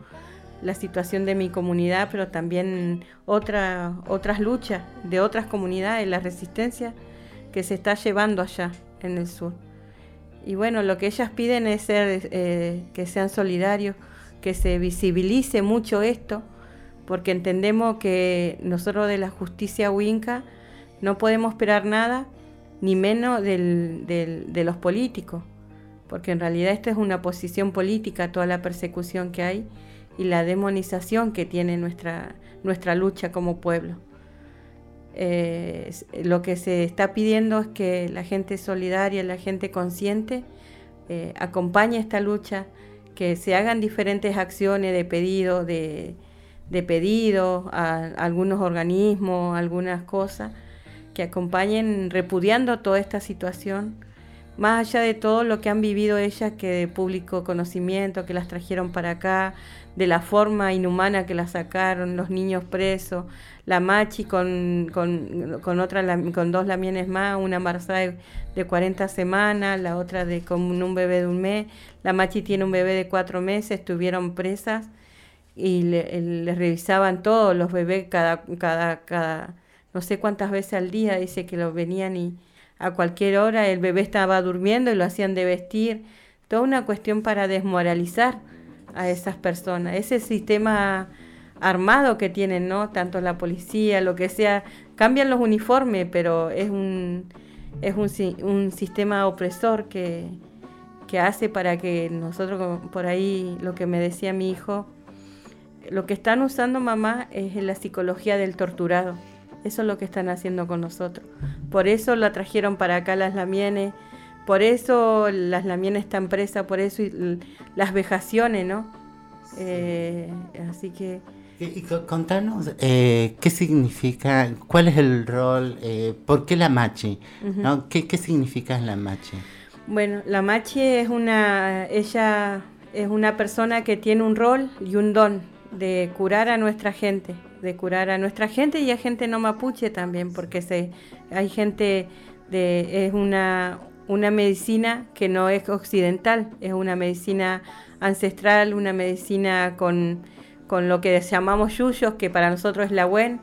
la situación de mi comunidad, pero también otra, otras luchas de otras comunidades, la resistencia que se está llevando allá en el sur. Y bueno, lo que ellas piden es ser, eh, que sean solidarios, que se visibilice mucho esto, porque entendemos que nosotros de la justicia Winca no podemos esperar nada, ni menos de los políticos, porque en realidad esta es una posición política, toda la persecución que hay y la demonización que tiene nuestra, nuestra lucha como pueblo. Eh, lo que se está pidiendo es que la gente solidaria, la gente consciente, eh, acompañe esta lucha, que se hagan diferentes acciones de pedido, de, de pedido a algunos organismos, algunas cosas que acompañen repudiando toda esta situación, más allá de todo lo que han vivido ellas, que de público conocimiento, que las trajeron para acá, de la forma inhumana que las sacaron, los niños presos, la machi con, con, con, otra, con dos lamienes más, una embarazada de, 40 semanas, la otra de con un bebé de un mes, la machi tiene un bebé de cuatro meses, estuvieron presas y le, revisaban todos los bebés cada, cada, cada, no sé cuántas veces al día, dice que los venían y a cualquier hora el bebé estaba durmiendo y lo hacían de vestir, toda una cuestión para desmoralizar a esas personas, ese sistema armado que tienen, ¿no? Tanto la policía, lo que sea, cambian los uniformes, pero es un, es un, un sistema opresor que, que hace para que nosotros, por ahí, lo que me decía mi hijo, lo que están usando mamá es la psicología del torturado. Eso es lo que están haciendo con nosotros. Por eso la trajeron para acá las lamienes, por eso las lamienes están presas, por eso las vejaciones, ¿no? Eh, así que y, contanos eh, qué significa, cuál es el rol, eh, por qué la machi, ¿no? ¿Qué, ¿Qué, significa la machi? Bueno, la machi es una, ella es una persona que tiene un rol y un don de curar a nuestra gente, de curar a nuestra gente y a gente no mapuche también, porque se, hay gente de, es una, una medicina que no es occidental, es una medicina ancestral, una medicina con con lo que llamamos yuyos, que para nosotros es la WEN.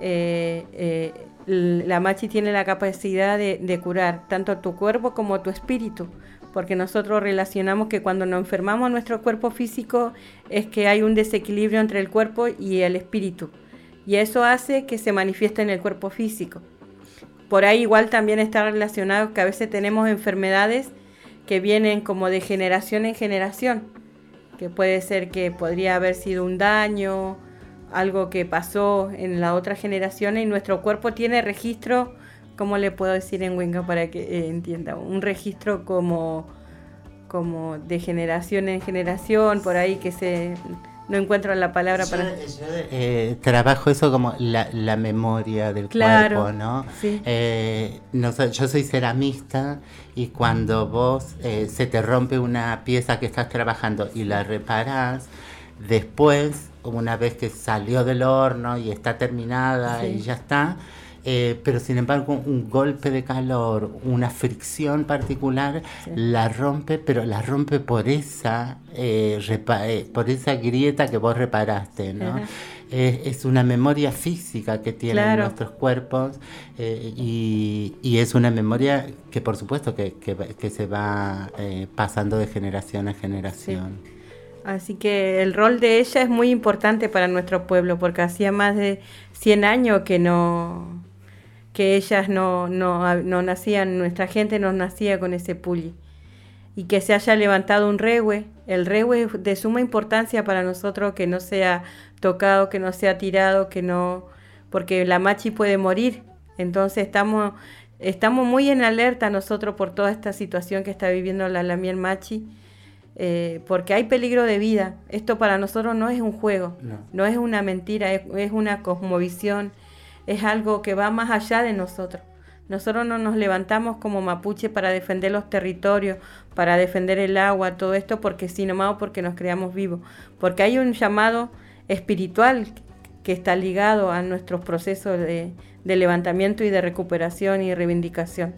Eh, eh, la machi tiene la capacidad de, curar tanto tu cuerpo como tu espíritu, porque nosotros relacionamos que cuando nos enfermamos nuestro cuerpo físico es que hay un desequilibrio entre el cuerpo y el espíritu, y eso hace que se manifieste en el cuerpo físico. Por ahí igual también está relacionado que a veces tenemos enfermedades que vienen como de generación en generación que puede ser que podría haber sido un daño, algo que pasó en la otra generación y nuestro cuerpo tiene registro, ¿cómo le puedo decir en Winga para que eh, entienda? Un registro como, como de generación en generación, por ahí que se no encuentro la palabra para... Eh, trabajo eso como la, memoria del cuerpo, ¿no? Eh, ¿no? Yo soy ceramista y cuando vos eh, se te rompe una pieza que estás trabajando y la reparas, después, una vez que salió del horno y está terminada y ya está, eh, pero sin embargo un golpe de calor, una fricción particular, la rompe, pero la rompe por esa, eh, eh, por esa grieta que vos reparaste, ¿no? es una memoria física que tienen nuestros cuerpos y, es una memoria que por supuesto que, que, se va pasando de generación a generación. Así que el rol de ella es muy importante para nuestro pueblo, porque hacía más de 100 años que no, que ellas no, no, no, nacían, nuestra gente no nacía con ese pulli. Y que se haya levantado un regue, el regue es de suma importancia para nosotros que no sea tocado, que no sea tirado, que no, porque la machi puede morir. Entonces estamos, estamos muy en alerta nosotros por toda esta situación que está viviendo la Lamiel Machi, eh, porque hay peligro de vida. Esto para nosotros no es un juego, no, es una mentira, es, es una cosmovisión es algo que va más allá de nosotros. Nosotros no nos levantamos como mapuche para defender los territorios, para defender el agua, todo esto porque sí, nomás porque nos creamos vivos. Porque hay un llamado espiritual que está ligado a nuestros procesos de, levantamiento y de recuperación y reivindicación.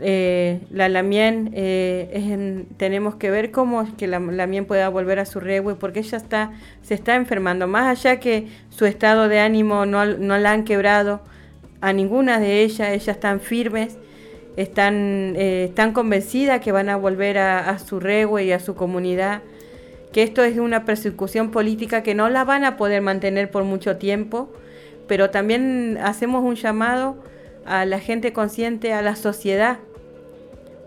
Eh, la Lamien, eh, tenemos que ver cómo que la Lamien pueda volver a su regue, porque ella está, se está enfermando, más allá que su estado de ánimo no, no la han quebrado a ninguna de ellas, ellas están firmes, están, eh, están convencidas que van a volver a, a su regue y a su comunidad, que esto es una persecución política que no la van a poder mantener por mucho tiempo, pero también hacemos un llamado a la gente consciente, a la sociedad,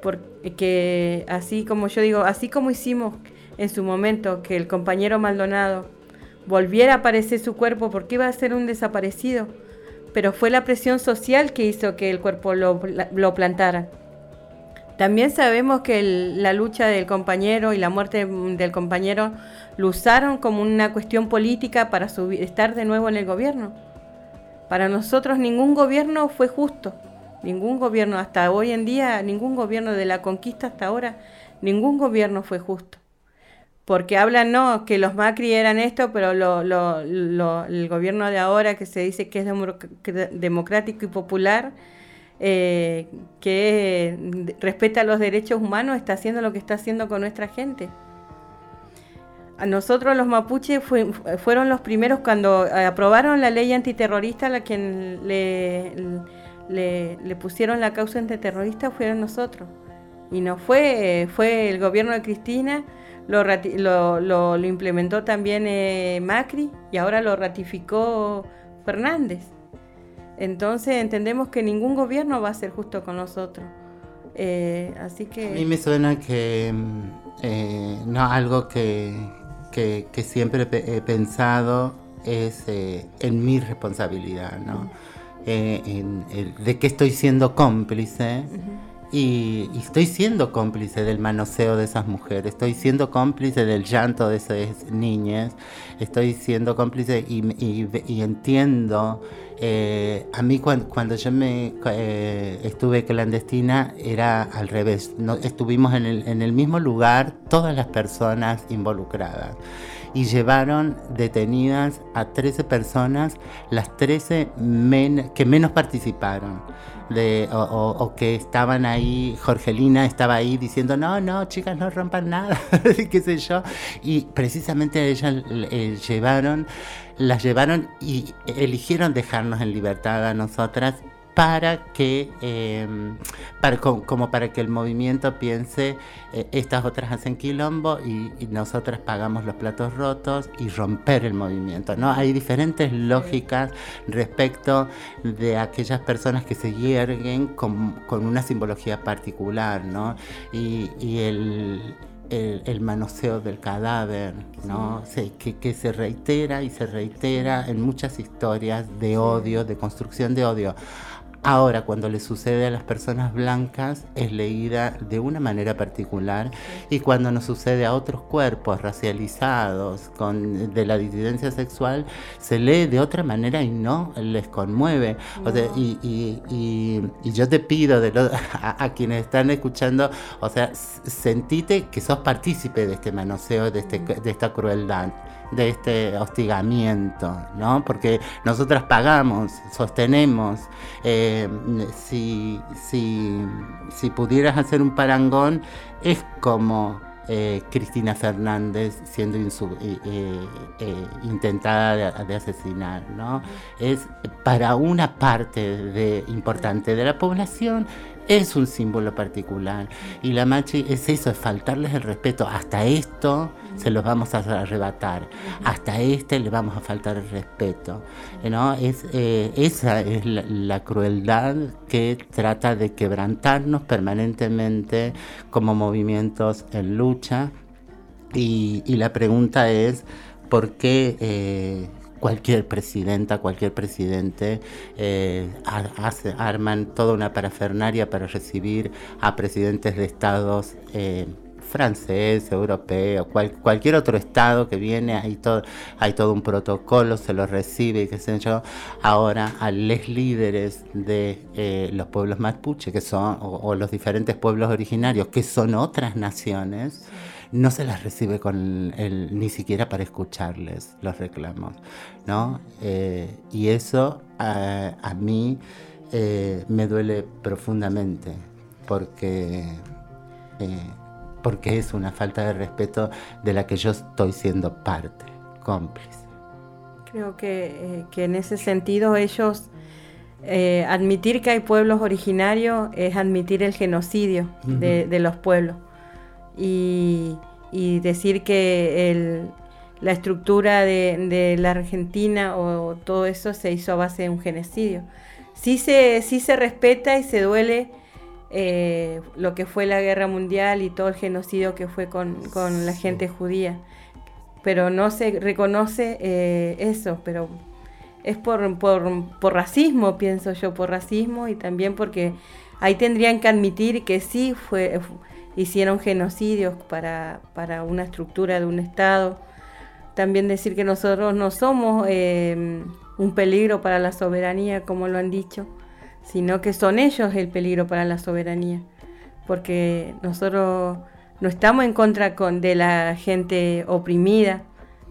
porque así como yo digo, así como hicimos en su momento que el compañero Maldonado volviera a aparecer su cuerpo porque iba a ser un desaparecido, pero fue la presión social que hizo que el cuerpo lo, plantara. También sabemos que la lucha del compañero y la muerte del compañero lo usaron como una cuestión política para estar de nuevo en el gobierno. Para nosotros ningún gobierno fue justo, ningún gobierno hasta hoy en día, ningún gobierno de la conquista hasta ahora, ningún gobierno fue justo. Porque hablan, no, que los Macri eran esto, pero el gobierno de ahora que se dice que es democrático y popular, eh, que respeta los derechos humanos, está haciendo lo que está haciendo con nuestra gente. A nosotros los mapuches fueron los primeros cuando aprobaron la ley antiterrorista, la quien le, pusieron la causa antiterrorista fueron nosotros. Y no fue, fue el gobierno de Cristina, lo, lo, lo implementó también eh, Macri y ahora lo ratificó Fernández. Entonces entendemos que ningún gobierno va a ser justo con nosotros. Eh, así que... A mí me suena que mm, eh, no algo que, que, siempre he pensado es eh, en mi responsabilidad, ¿no? de que estoy siendo cómplice. Y, estoy siendo cómplice del manoseo de esas mujeres, estoy siendo cómplice del llanto de esas niñas, estoy siendo cómplice y, entiendo. Eh, a mí cuando, yo me eh, estuve clandestina era al revés, no, estuvimos en el, en el mismo lugar todas las personas involucradas y llevaron detenidas a 13 personas, las 13 que menos participaron o, que estaban ahí, Jorgelina estaba ahí diciendo, no, no, chicas, no rompan nada, (laughs) qué sé yo. Y precisamente a ellas eh, llevaron, las llevaron y eligieron dejarnos en libertad a nosotras para que, em, para, como, para que el movimiento piense, eh, estas otras hacen quilombo y, nosotras pagamos los platos rotos y romper el movimiento. ¿no? Hay diferentes lógicas respecto de aquellas personas que se hierguen con, una simbología particular, ¿no? Y, el, el, manoseo del cadáver, ¿no? que, que, se reitera y se reitera en muchas historias de odio, de construcción de odio. Ahora, cuando le sucede a las personas blancas, es leída de una manera particular y cuando nos sucede a otros cuerpos racializados con, de la disidencia sexual, se lee de otra manera y no les conmueve. y, yo te pido de (laughs) a, quienes están escuchando, o sea, sentite que sos partícipe de este manoseo, de, este, de esta crueldad de este hostigamiento, ¿no? Porque nosotras pagamos, sostenemos. Eh, si, si, si, pudieras hacer un parangón, es como eh, Cristina Fernández siendo eh, intentada de, asesinar, ¿no? Es para una parte importante de la población es un símbolo particular. Y la machi es eso, es faltarles el respeto. Hasta esto se los vamos a arrebatar. Hasta este le vamos a faltar el respeto. ¿no? Es, eh, esa es la, crueldad que trata de quebrantarnos permanentemente como movimientos en lucha. Y, la pregunta es, ¿por qué... Eh, cualquier presidenta, cualquier presidente, eh, arman toda una parafernaria para recibir a presidentes de estados eh, francés, cualquier otro estado que viene, hay todo, un protocolo, se lo recibe, qué sé yo. Ahora a los líderes de eh, los pueblos mapuche, que son, o, los diferentes pueblos originarios, que son otras naciones, no se las recibe con el, ni siquiera para escucharles los reclamos, ¿no? Eh, y eso a, mí eh, me duele profundamente porque, eh, porque es una falta de respeto de la que yo estoy siendo parte, cómplice. Creo que, en ese sentido ellos... admitir que hay pueblos originarios es admitir el genocidio de, los pueblos y, decir que la estructura de, la Argentina o todo eso se hizo a base de un genocidio. Sí se, sí se respeta y se duele eh, lo que fue la guerra mundial y todo el genocidio que fue con, la gente judía, pero no se reconoce eh, eso, pero es por, por, por racismo, pienso yo, por racismo y también porque ahí tendrían que admitir que sí fue, hicieron genocidios para, para una estructura de un Estado. También decir que nosotros no somos eh, un peligro para la soberanía, como lo han dicho, sino que son ellos el peligro para la soberanía, porque nosotros no estamos en contra con, de la gente oprimida,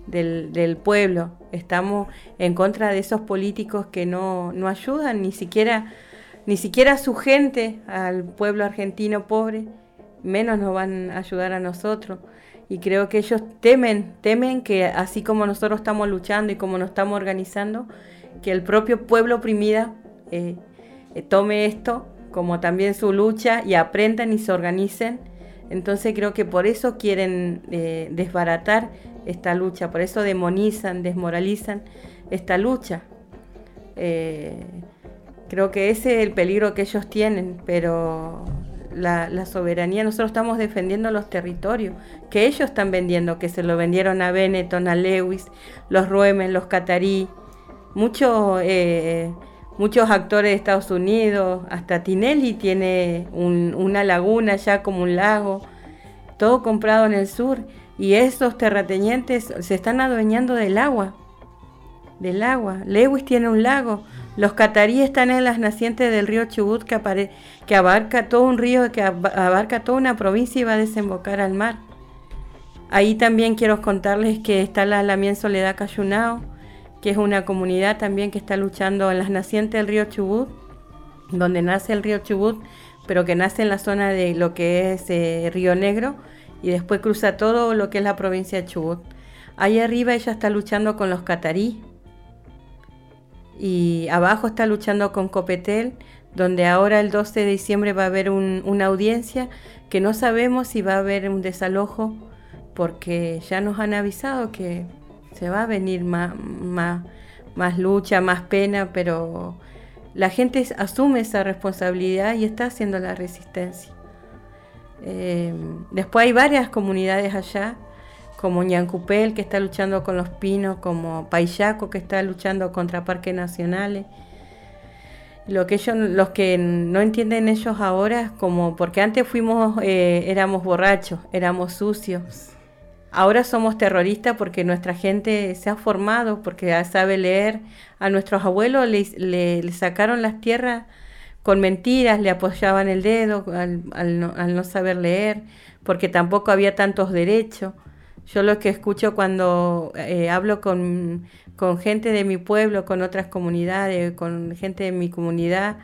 del, del, pueblo, estamos en contra de esos políticos que no, no ayudan ni siquiera, ni siquiera a su gente, al pueblo argentino pobre, menos nos van a ayudar a nosotros. Y creo que ellos temen, temen que así como nosotros estamos luchando y como nos estamos organizando, que el propio pueblo oprimida eh, eh, tome esto como también su lucha y aprendan y se organicen. Entonces creo que por eso quieren eh, desbaratar esta lucha, por eso demonizan, desmoralizan esta lucha. creo que ese es el peligro que ellos tienen, pero la, soberanía, nosotros estamos defendiendo los territorios que ellos están vendiendo, que se lo vendieron a Benetton, a Lewis, los Ruemen, los Catarí, muchos, eh, muchos actores de Estados Unidos, hasta Tinelli tiene una laguna ya como un lago, todo comprado en el sur, y esos terratenientes se están adueñando del agua, del agua. Lewis tiene un lago, los cataríes están en las nacientes del río Chubut que, que abarca todo un río, que abarca toda una provincia y va a desembocar al mar. Ahí también quiero contarles que está la Lamien Soledad Cayunao, que es una comunidad también que está luchando en las nacientes del río Chubut, donde nace el río Chubut, pero que nace en la zona de lo que es eh, Río Negro y después cruza todo lo que es la provincia de Chubut. Ahí arriba ella está luchando con los catarí, y abajo está luchando con Copetel, donde ahora el 12 de diciembre va a haber una audiencia que no sabemos si va a haber un desalojo porque ya nos han avisado que se va a venir más, más, lucha, más pena, pero la gente asume esa responsabilidad y está haciendo la resistencia. Eh, después hay varias comunidades allá como Ñancupel, que está luchando con los pinos, como Paillaco, que está luchando contra parques nacionales. Lo que ellos, los que no entienden ellos ahora, como porque antes fuimos, eh, éramos borrachos, éramos sucios. Ahora somos terroristas porque nuestra gente se ha formado, porque sabe leer. A nuestros abuelos le, sacaron las tierras con mentiras, le apoyaban el dedo al no saber leer, porque tampoco había tantos derechos. Yo lo que escucho cuando eh, hablo con, gente de mi pueblo, con otras comunidades, con gente de mi comunidad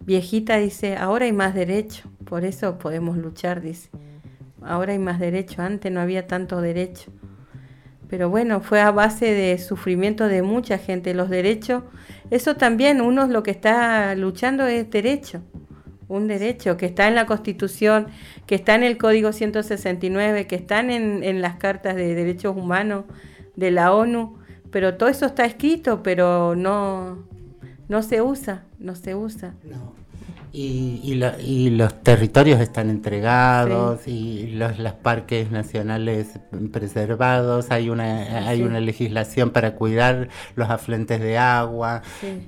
viejita, dice, ahora hay más derecho, por eso podemos luchar, dice. Ahora hay más derecho, antes no había tanto derecho. Pero bueno, fue a base de sufrimiento de mucha gente. Los derechos, eso también, uno lo que está luchando es derecho un derecho que está en la Constitución, que está en el Código 169, que están en, las cartas de derechos humanos de la ONU, pero todo eso está escrito, pero no, no se usa, no se usa. Y, y, los territorios están entregados y los, los, parques nacionales preservados, hay una, hay una legislación para cuidar los afluentes de agua,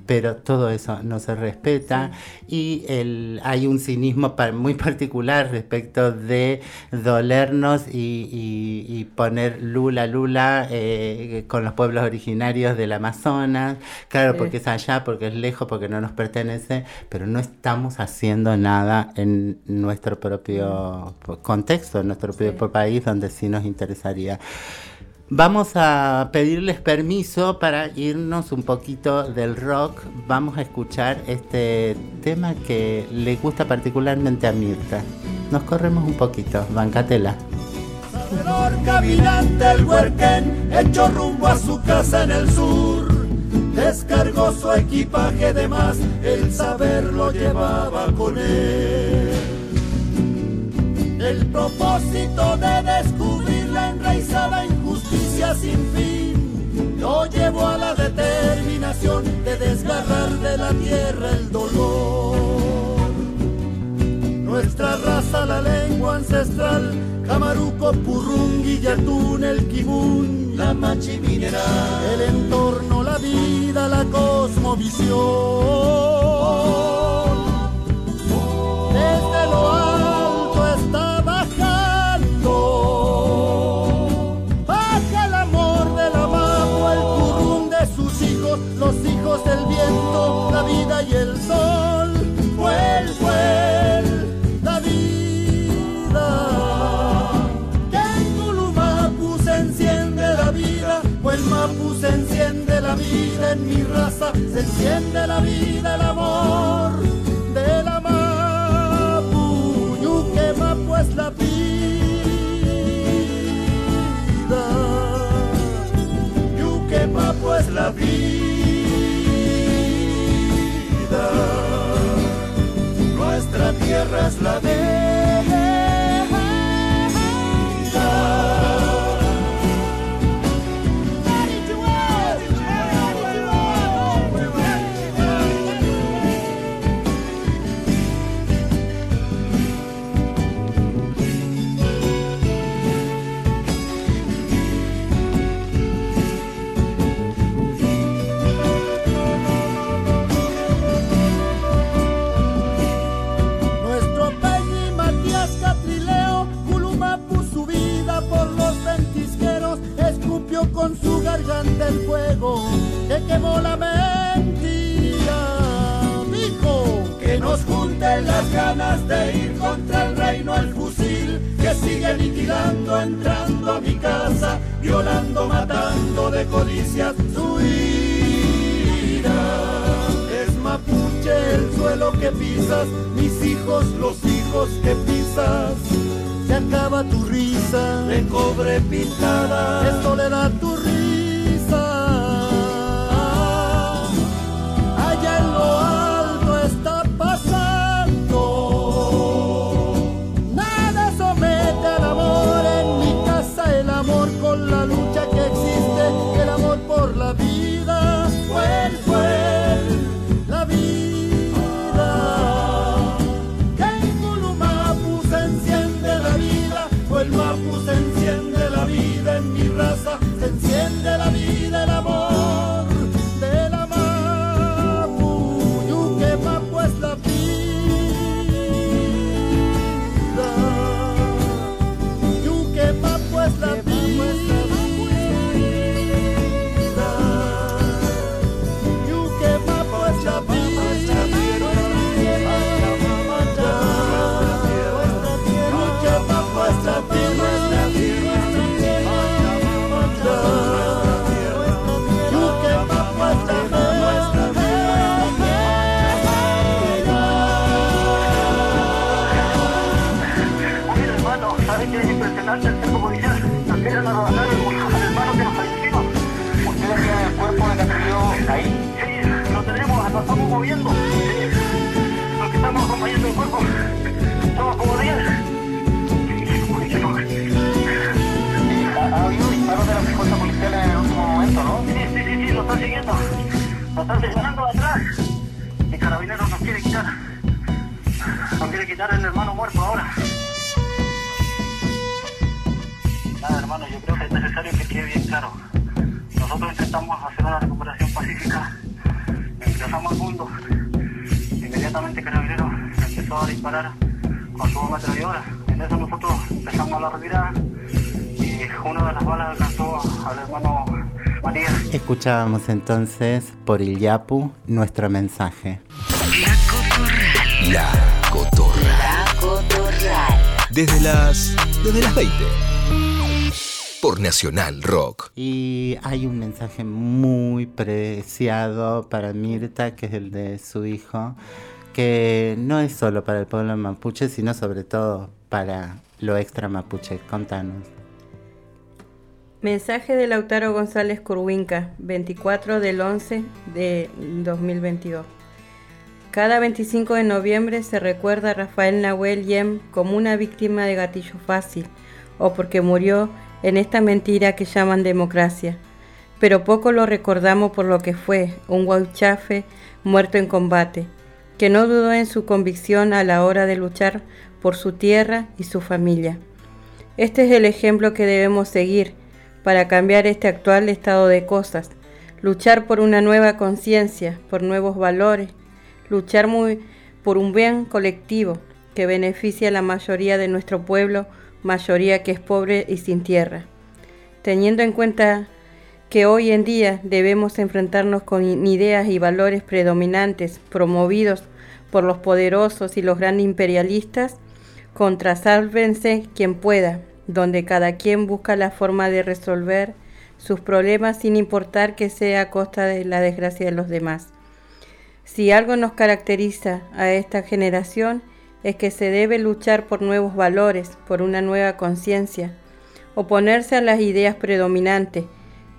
pero todo eso no se respeta. Y el, hay un cinismo muy particular respecto de dolernos y, y poner lula lula eh, con los pueblos originarios del Amazonas, claro, porque es allá, porque es lejos, porque no nos pertenece, pero no estamos haciendo nada en nuestro propio contexto, en nuestro propio país, donde sí nos interesaría. Vamos a pedirles permiso para irnos un poquito del rock. Vamos a escuchar este tema que le gusta particularmente a Mirta. Nos corremos un poquito, bancatela. caminante el huerquén, hecho rumbo a su casa en el sur descargó su equipaje de más, el saber lo llevaba con él. El propósito de descubrir la enraizada injusticia sin fin lo llevó a la determinación de desgarrar de la tierra el dolor. Nuestra raza, la lengua ancestral, Camaruco, Purrungi, Yatún, el Kibún, la Machi mineral, el entorno, la vida, la cosmovisión. Vida en mi raza, se enciende la vida, el amor de la Mapu. Yuque Mapu es la vida. Yuque Mapu es la vida. Nuestra tierra es la Nuestro el fuego que quemó la mentira. Dijo que nos junten las ganas de ir contra el reino el fusil que sigue aniquilando, entrando a mi casa, violando, matando de codicias su ira. Es mapuche el suelo que pisas, mis hijos los hijos que pisas. Se acaba tu risa de cobre pintada, de Escuchábamos entonces por el Yapu nuestro mensaje. La Cotorra. La Cotorral. Desde las. Desde las 20. Por Nacional Rock. Y hay un mensaje muy preciado para Mirta, que es el de su hijo, que no es solo para el pueblo mapuche, sino sobre todo para lo extra mapuche. Contanos. Mensaje de Lautaro González Curhuinca, 24 del 11 de 2022. Cada 25 de noviembre se recuerda a Rafael Nahuel Yem como una víctima de gatillo fácil o porque murió en esta mentira que llaman democracia. Pero poco lo recordamos por lo que fue, un guauchafe muerto en combate, que no dudó en su convicción a la hora de luchar por su tierra y su familia. Este es el ejemplo que debemos seguir para cambiar este actual estado de cosas, luchar por una nueva conciencia, por nuevos valores, luchar muy, por un bien colectivo que beneficie a la mayoría de nuestro pueblo, mayoría que es pobre y sin tierra. Teniendo en cuenta que hoy en día debemos enfrentarnos con ideas y valores predominantes promovidos por los poderosos y los grandes imperialistas, contrasálvense quien pueda, donde cada quien busca la forma de resolver sus problemas sin importar que sea a costa de la desgracia de los demás. Si algo nos caracteriza a esta generación es que se debe luchar por nuevos valores, por una nueva conciencia, oponerse a las ideas predominantes,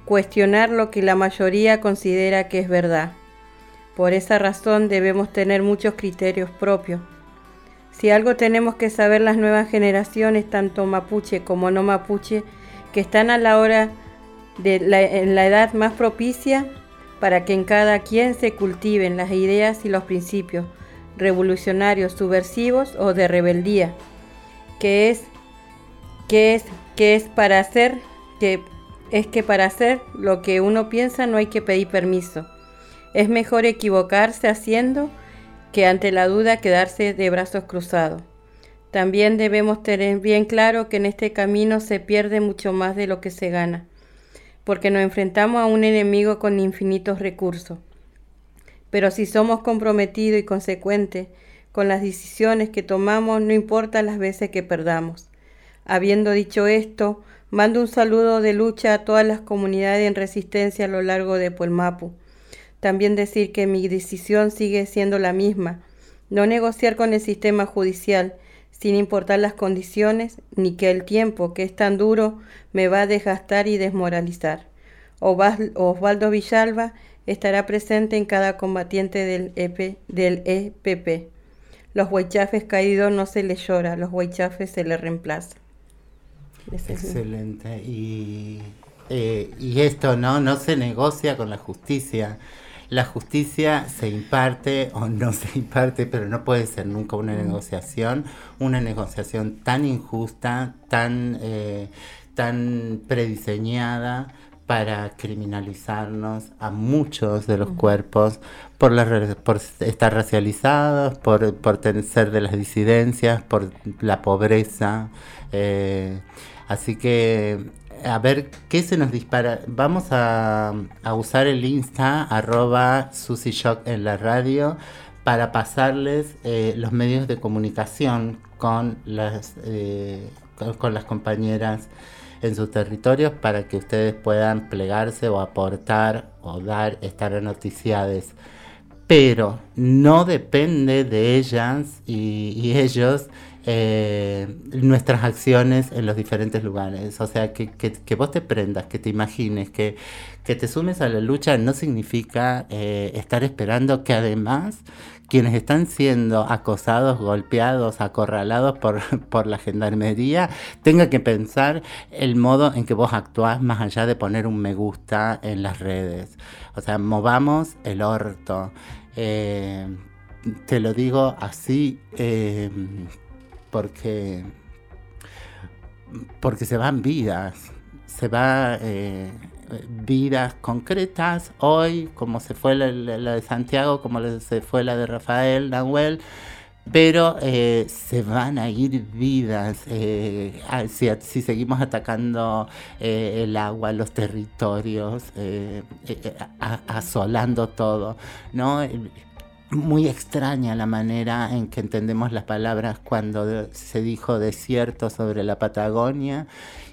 cuestionar lo que la mayoría considera que es verdad. Por esa razón debemos tener muchos criterios propios. Si algo tenemos que saber las nuevas generaciones, tanto mapuche como no mapuche, que están a la hora de la, en la edad más propicia para que en cada quien se cultiven las ideas y los principios revolucionarios, subversivos o de rebeldía, que es que es que es para hacer que es que para hacer lo que uno piensa no hay que pedir permiso. Es mejor equivocarse haciendo que ante la duda quedarse de brazos cruzados. También debemos tener bien claro que en este camino se pierde mucho más de lo que se gana porque nos enfrentamos a un enemigo con infinitos recursos. Pero si somos comprometidos y consecuentes con las decisiones que tomamos, no importa las veces que perdamos. Habiendo dicho esto, mando un saludo de lucha a todas las comunidades en resistencia a lo largo de Puelmapu. También decir que mi decisión sigue siendo la misma, no negociar con el sistema judicial, sin importar las condiciones ni que el tiempo, que es tan duro, me va a desgastar y desmoralizar. Osvaldo Villalba estará presente en cada combatiente del, EP, EPP. Los huaychafes caídos no se les llora, los huaychafes se les reemplaza. Excelente. Y, eh, y esto no, no se negocia con la justicia la justicia se imparte o no se imparte, pero no puede ser nunca una negociación, una negociación tan injusta, tan, eh, tan prediseñada para criminalizarnos a muchos de los cuerpos por, por estar racializados, por, por ser de las disidencias, por la pobreza. Eh, así que a ver qué se nos dispara. Vamos a, usar el Insta, arroba Shock en la radio, para pasarles eh, los medios de comunicación con las, eh, con, las compañeras en sus territorios para que ustedes puedan plegarse o aportar o dar, estar noticiades. Pero no depende de ellas y ellos eh, nuestras acciones en los diferentes lugares. O sea, que, que, vos te prendas, que te imagines, que, que te sumes a la lucha no significa eh, estar esperando que además quienes están siendo acosados, golpeados, acorralados por, (laughs) por la gendarmería, tengan que pensar el modo en que vos actuás más allá de poner un me gusta en las redes. O sea, movamos el orto. Eh, te lo digo así porque, porque se van vidas, se van eh, vidas concretas hoy, como se fue la, de Santiago, como se fue la de Rafael Nahuel, pero eh, se van a ir vidas eh, si, seguimos atacando el agua, los territorios, asolando todo, ¿no? Muy extraña la manera en que entendemos las palabras cuando se dijo desierto sobre la Patagonia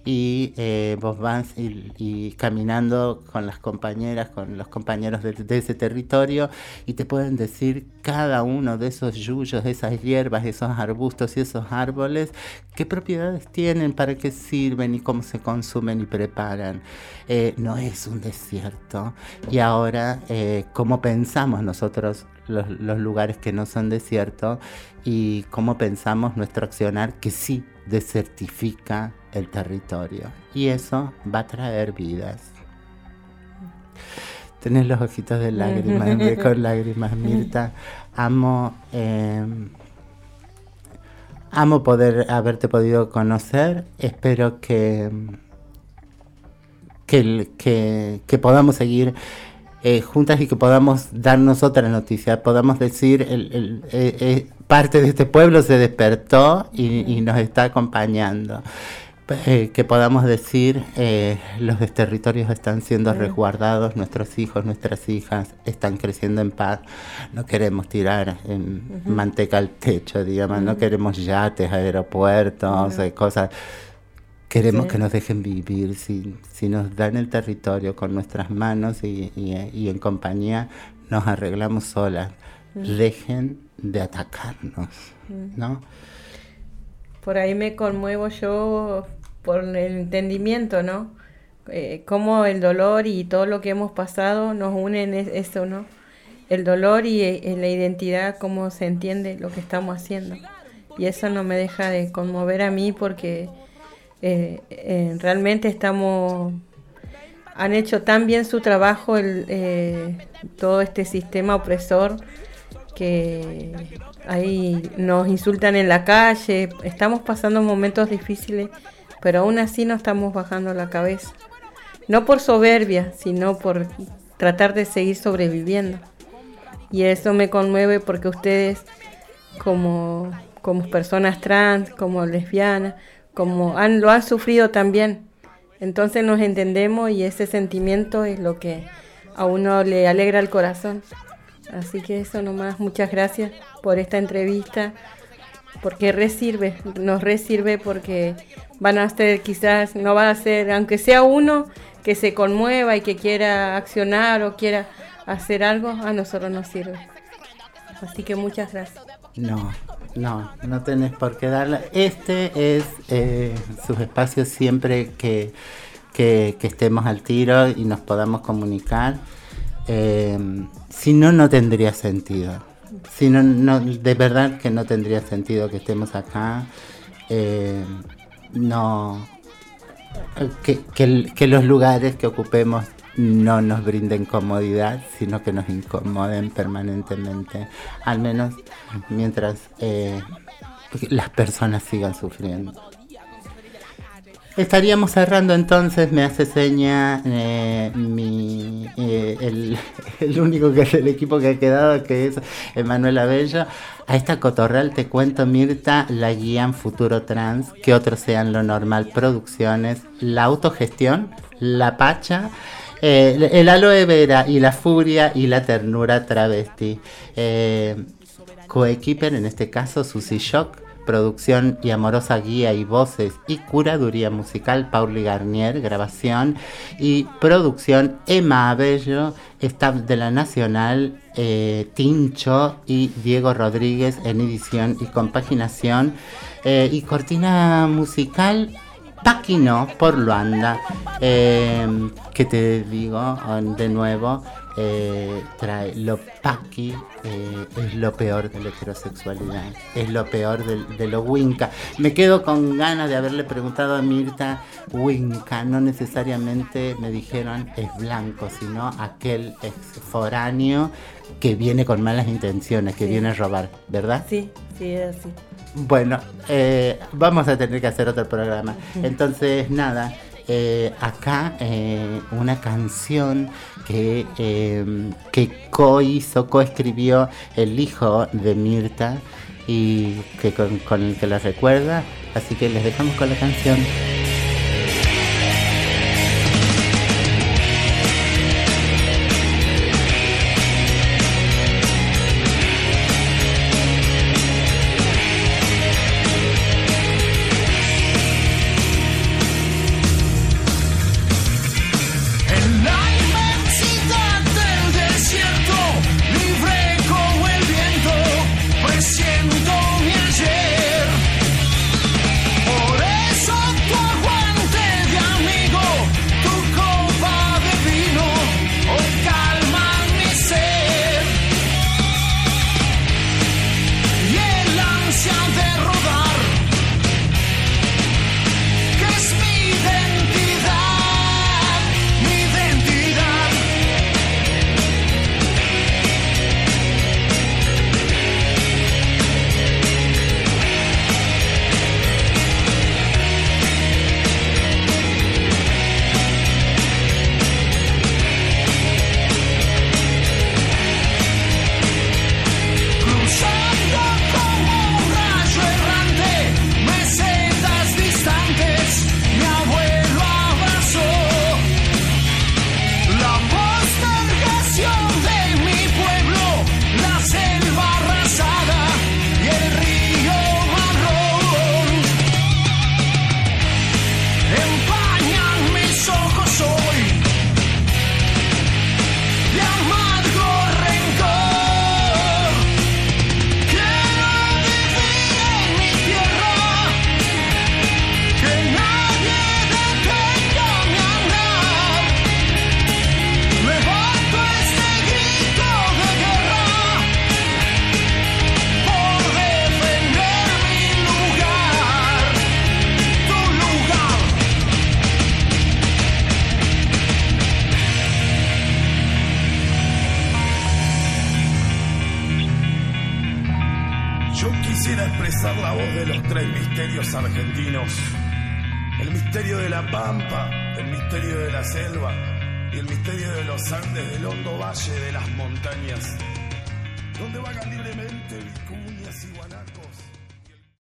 y eh, vos vas y, caminando con las compañeras, con los compañeros de, ese territorio y te pueden decir cada uno de esos yuyos, de esas hierbas, esos arbustos y esos árboles, qué propiedades tienen, para qué sirven y cómo se consumen y preparan. Eh, no es un desierto. Y ahora, eh, ¿cómo pensamos nosotros los, los lugares que no son desiertos y cómo pensamos nuestro accionar que sí desertifica el territorio. Y eso va a traer vidas. Tenés los ojitos de lágrimas, (laughs) con lágrimas, Mirta. Amo, em, amo poder haberte podido conocer. Espero que, que, que podamos seguir eh, juntas y que podamos darnos otra noticia, podamos decir, el, eh, eh, parte de este pueblo se despertó y, nos está acompañando. Eh, que podamos decir eh, los territorios están siendo resguardados, nuestros hijos, nuestras hijas están creciendo en paz, no queremos tirar manteca al techo, digamos, no queremos yates, aeropuertos, eh, cosas. Queremos que nos dejen vivir, si, si nos dan el territorio con nuestras manos y, y, en compañía, nos arreglamos solas. Dejen de atacarnos, ¿no? Por ahí me conmuevo yo por el entendimiento, ¿no? Eh, cómo el dolor y todo lo que hemos pasado nos unen eso, ¿no? El dolor y, eh, la identidad, cómo se entiende lo que estamos haciendo. Y eso no me deja de conmover a mí porque eh, eh, realmente estamos han hecho tan bien su trabajo el, todo este sistema opresor que ahí nos insultan en la calle, estamos pasando momentos difíciles, pero aún así no estamos bajando la cabeza. No por soberbia, sino por tratar de seguir sobreviviendo. Y eso me conmueve porque ustedes, como, como personas trans, como lesbianas, como han, lo han sufrido también. Entonces nos entendemos y ese sentimiento es lo que a uno le alegra el corazón. Así que eso nomás, muchas gracias por esta entrevista, porque resirve, nos resirve porque van a ser quizás, no va a ser, aunque sea uno que se conmueva y que quiera accionar o quiera hacer algo, a nosotros nos sirve. Así que muchas gracias. No, no, no tenés por qué darla. Este es eh, sus espacios siempre que, que, que estemos al tiro y nos podamos comunicar. Eh, si no, no tendría sentido. Si no, no, de verdad que no tendría sentido que estemos acá. Eh, no. Que, los lugares que ocupemos no nos brinden comodidad, sino que nos incomoden permanentemente, al menos mientras eh, las personas sigan sufriendo. Estaríamos cerrando entonces, me hace seña eh, mi, eh, el, (laughs) único que es del equipo que ha quedado, que es Emanuel Abello. A esta cotorral te cuento, Mirta, la guían Futuro Trans, que otros sean lo normal, producciones, la autogestión, la pacha, eh, el aloe vera y la furia y la ternura travesti. Coequiper, en este caso, Susi Shock producción y amorosa guía y voces y curaduría musical Pauli Garnier, grabación y producción Emma Abello, staff de la Nacional eh, Tincho y Diego Rodríguez en edición y compaginación eh, y cortina musical Paquino por Luanda, eh, que te digo de nuevo, eh, trae lo paqui, eh, es lo peor de la heterosexualidad, es lo peor de, lo winca. Me quedo con ganas de haberle preguntado a Mirta, winca, no necesariamente me dijeron es blanco, sino aquel ex foráneo que viene con malas intenciones, que viene a robar, ¿verdad? Sí, sí, es así. Bueno, eh, vamos a tener que hacer otro programa. Entonces, nada, acá una canción que, que co-hizo, co-escribió el hijo de Mirta y que con, con el que la recuerda. Así que les dejamos con la canción.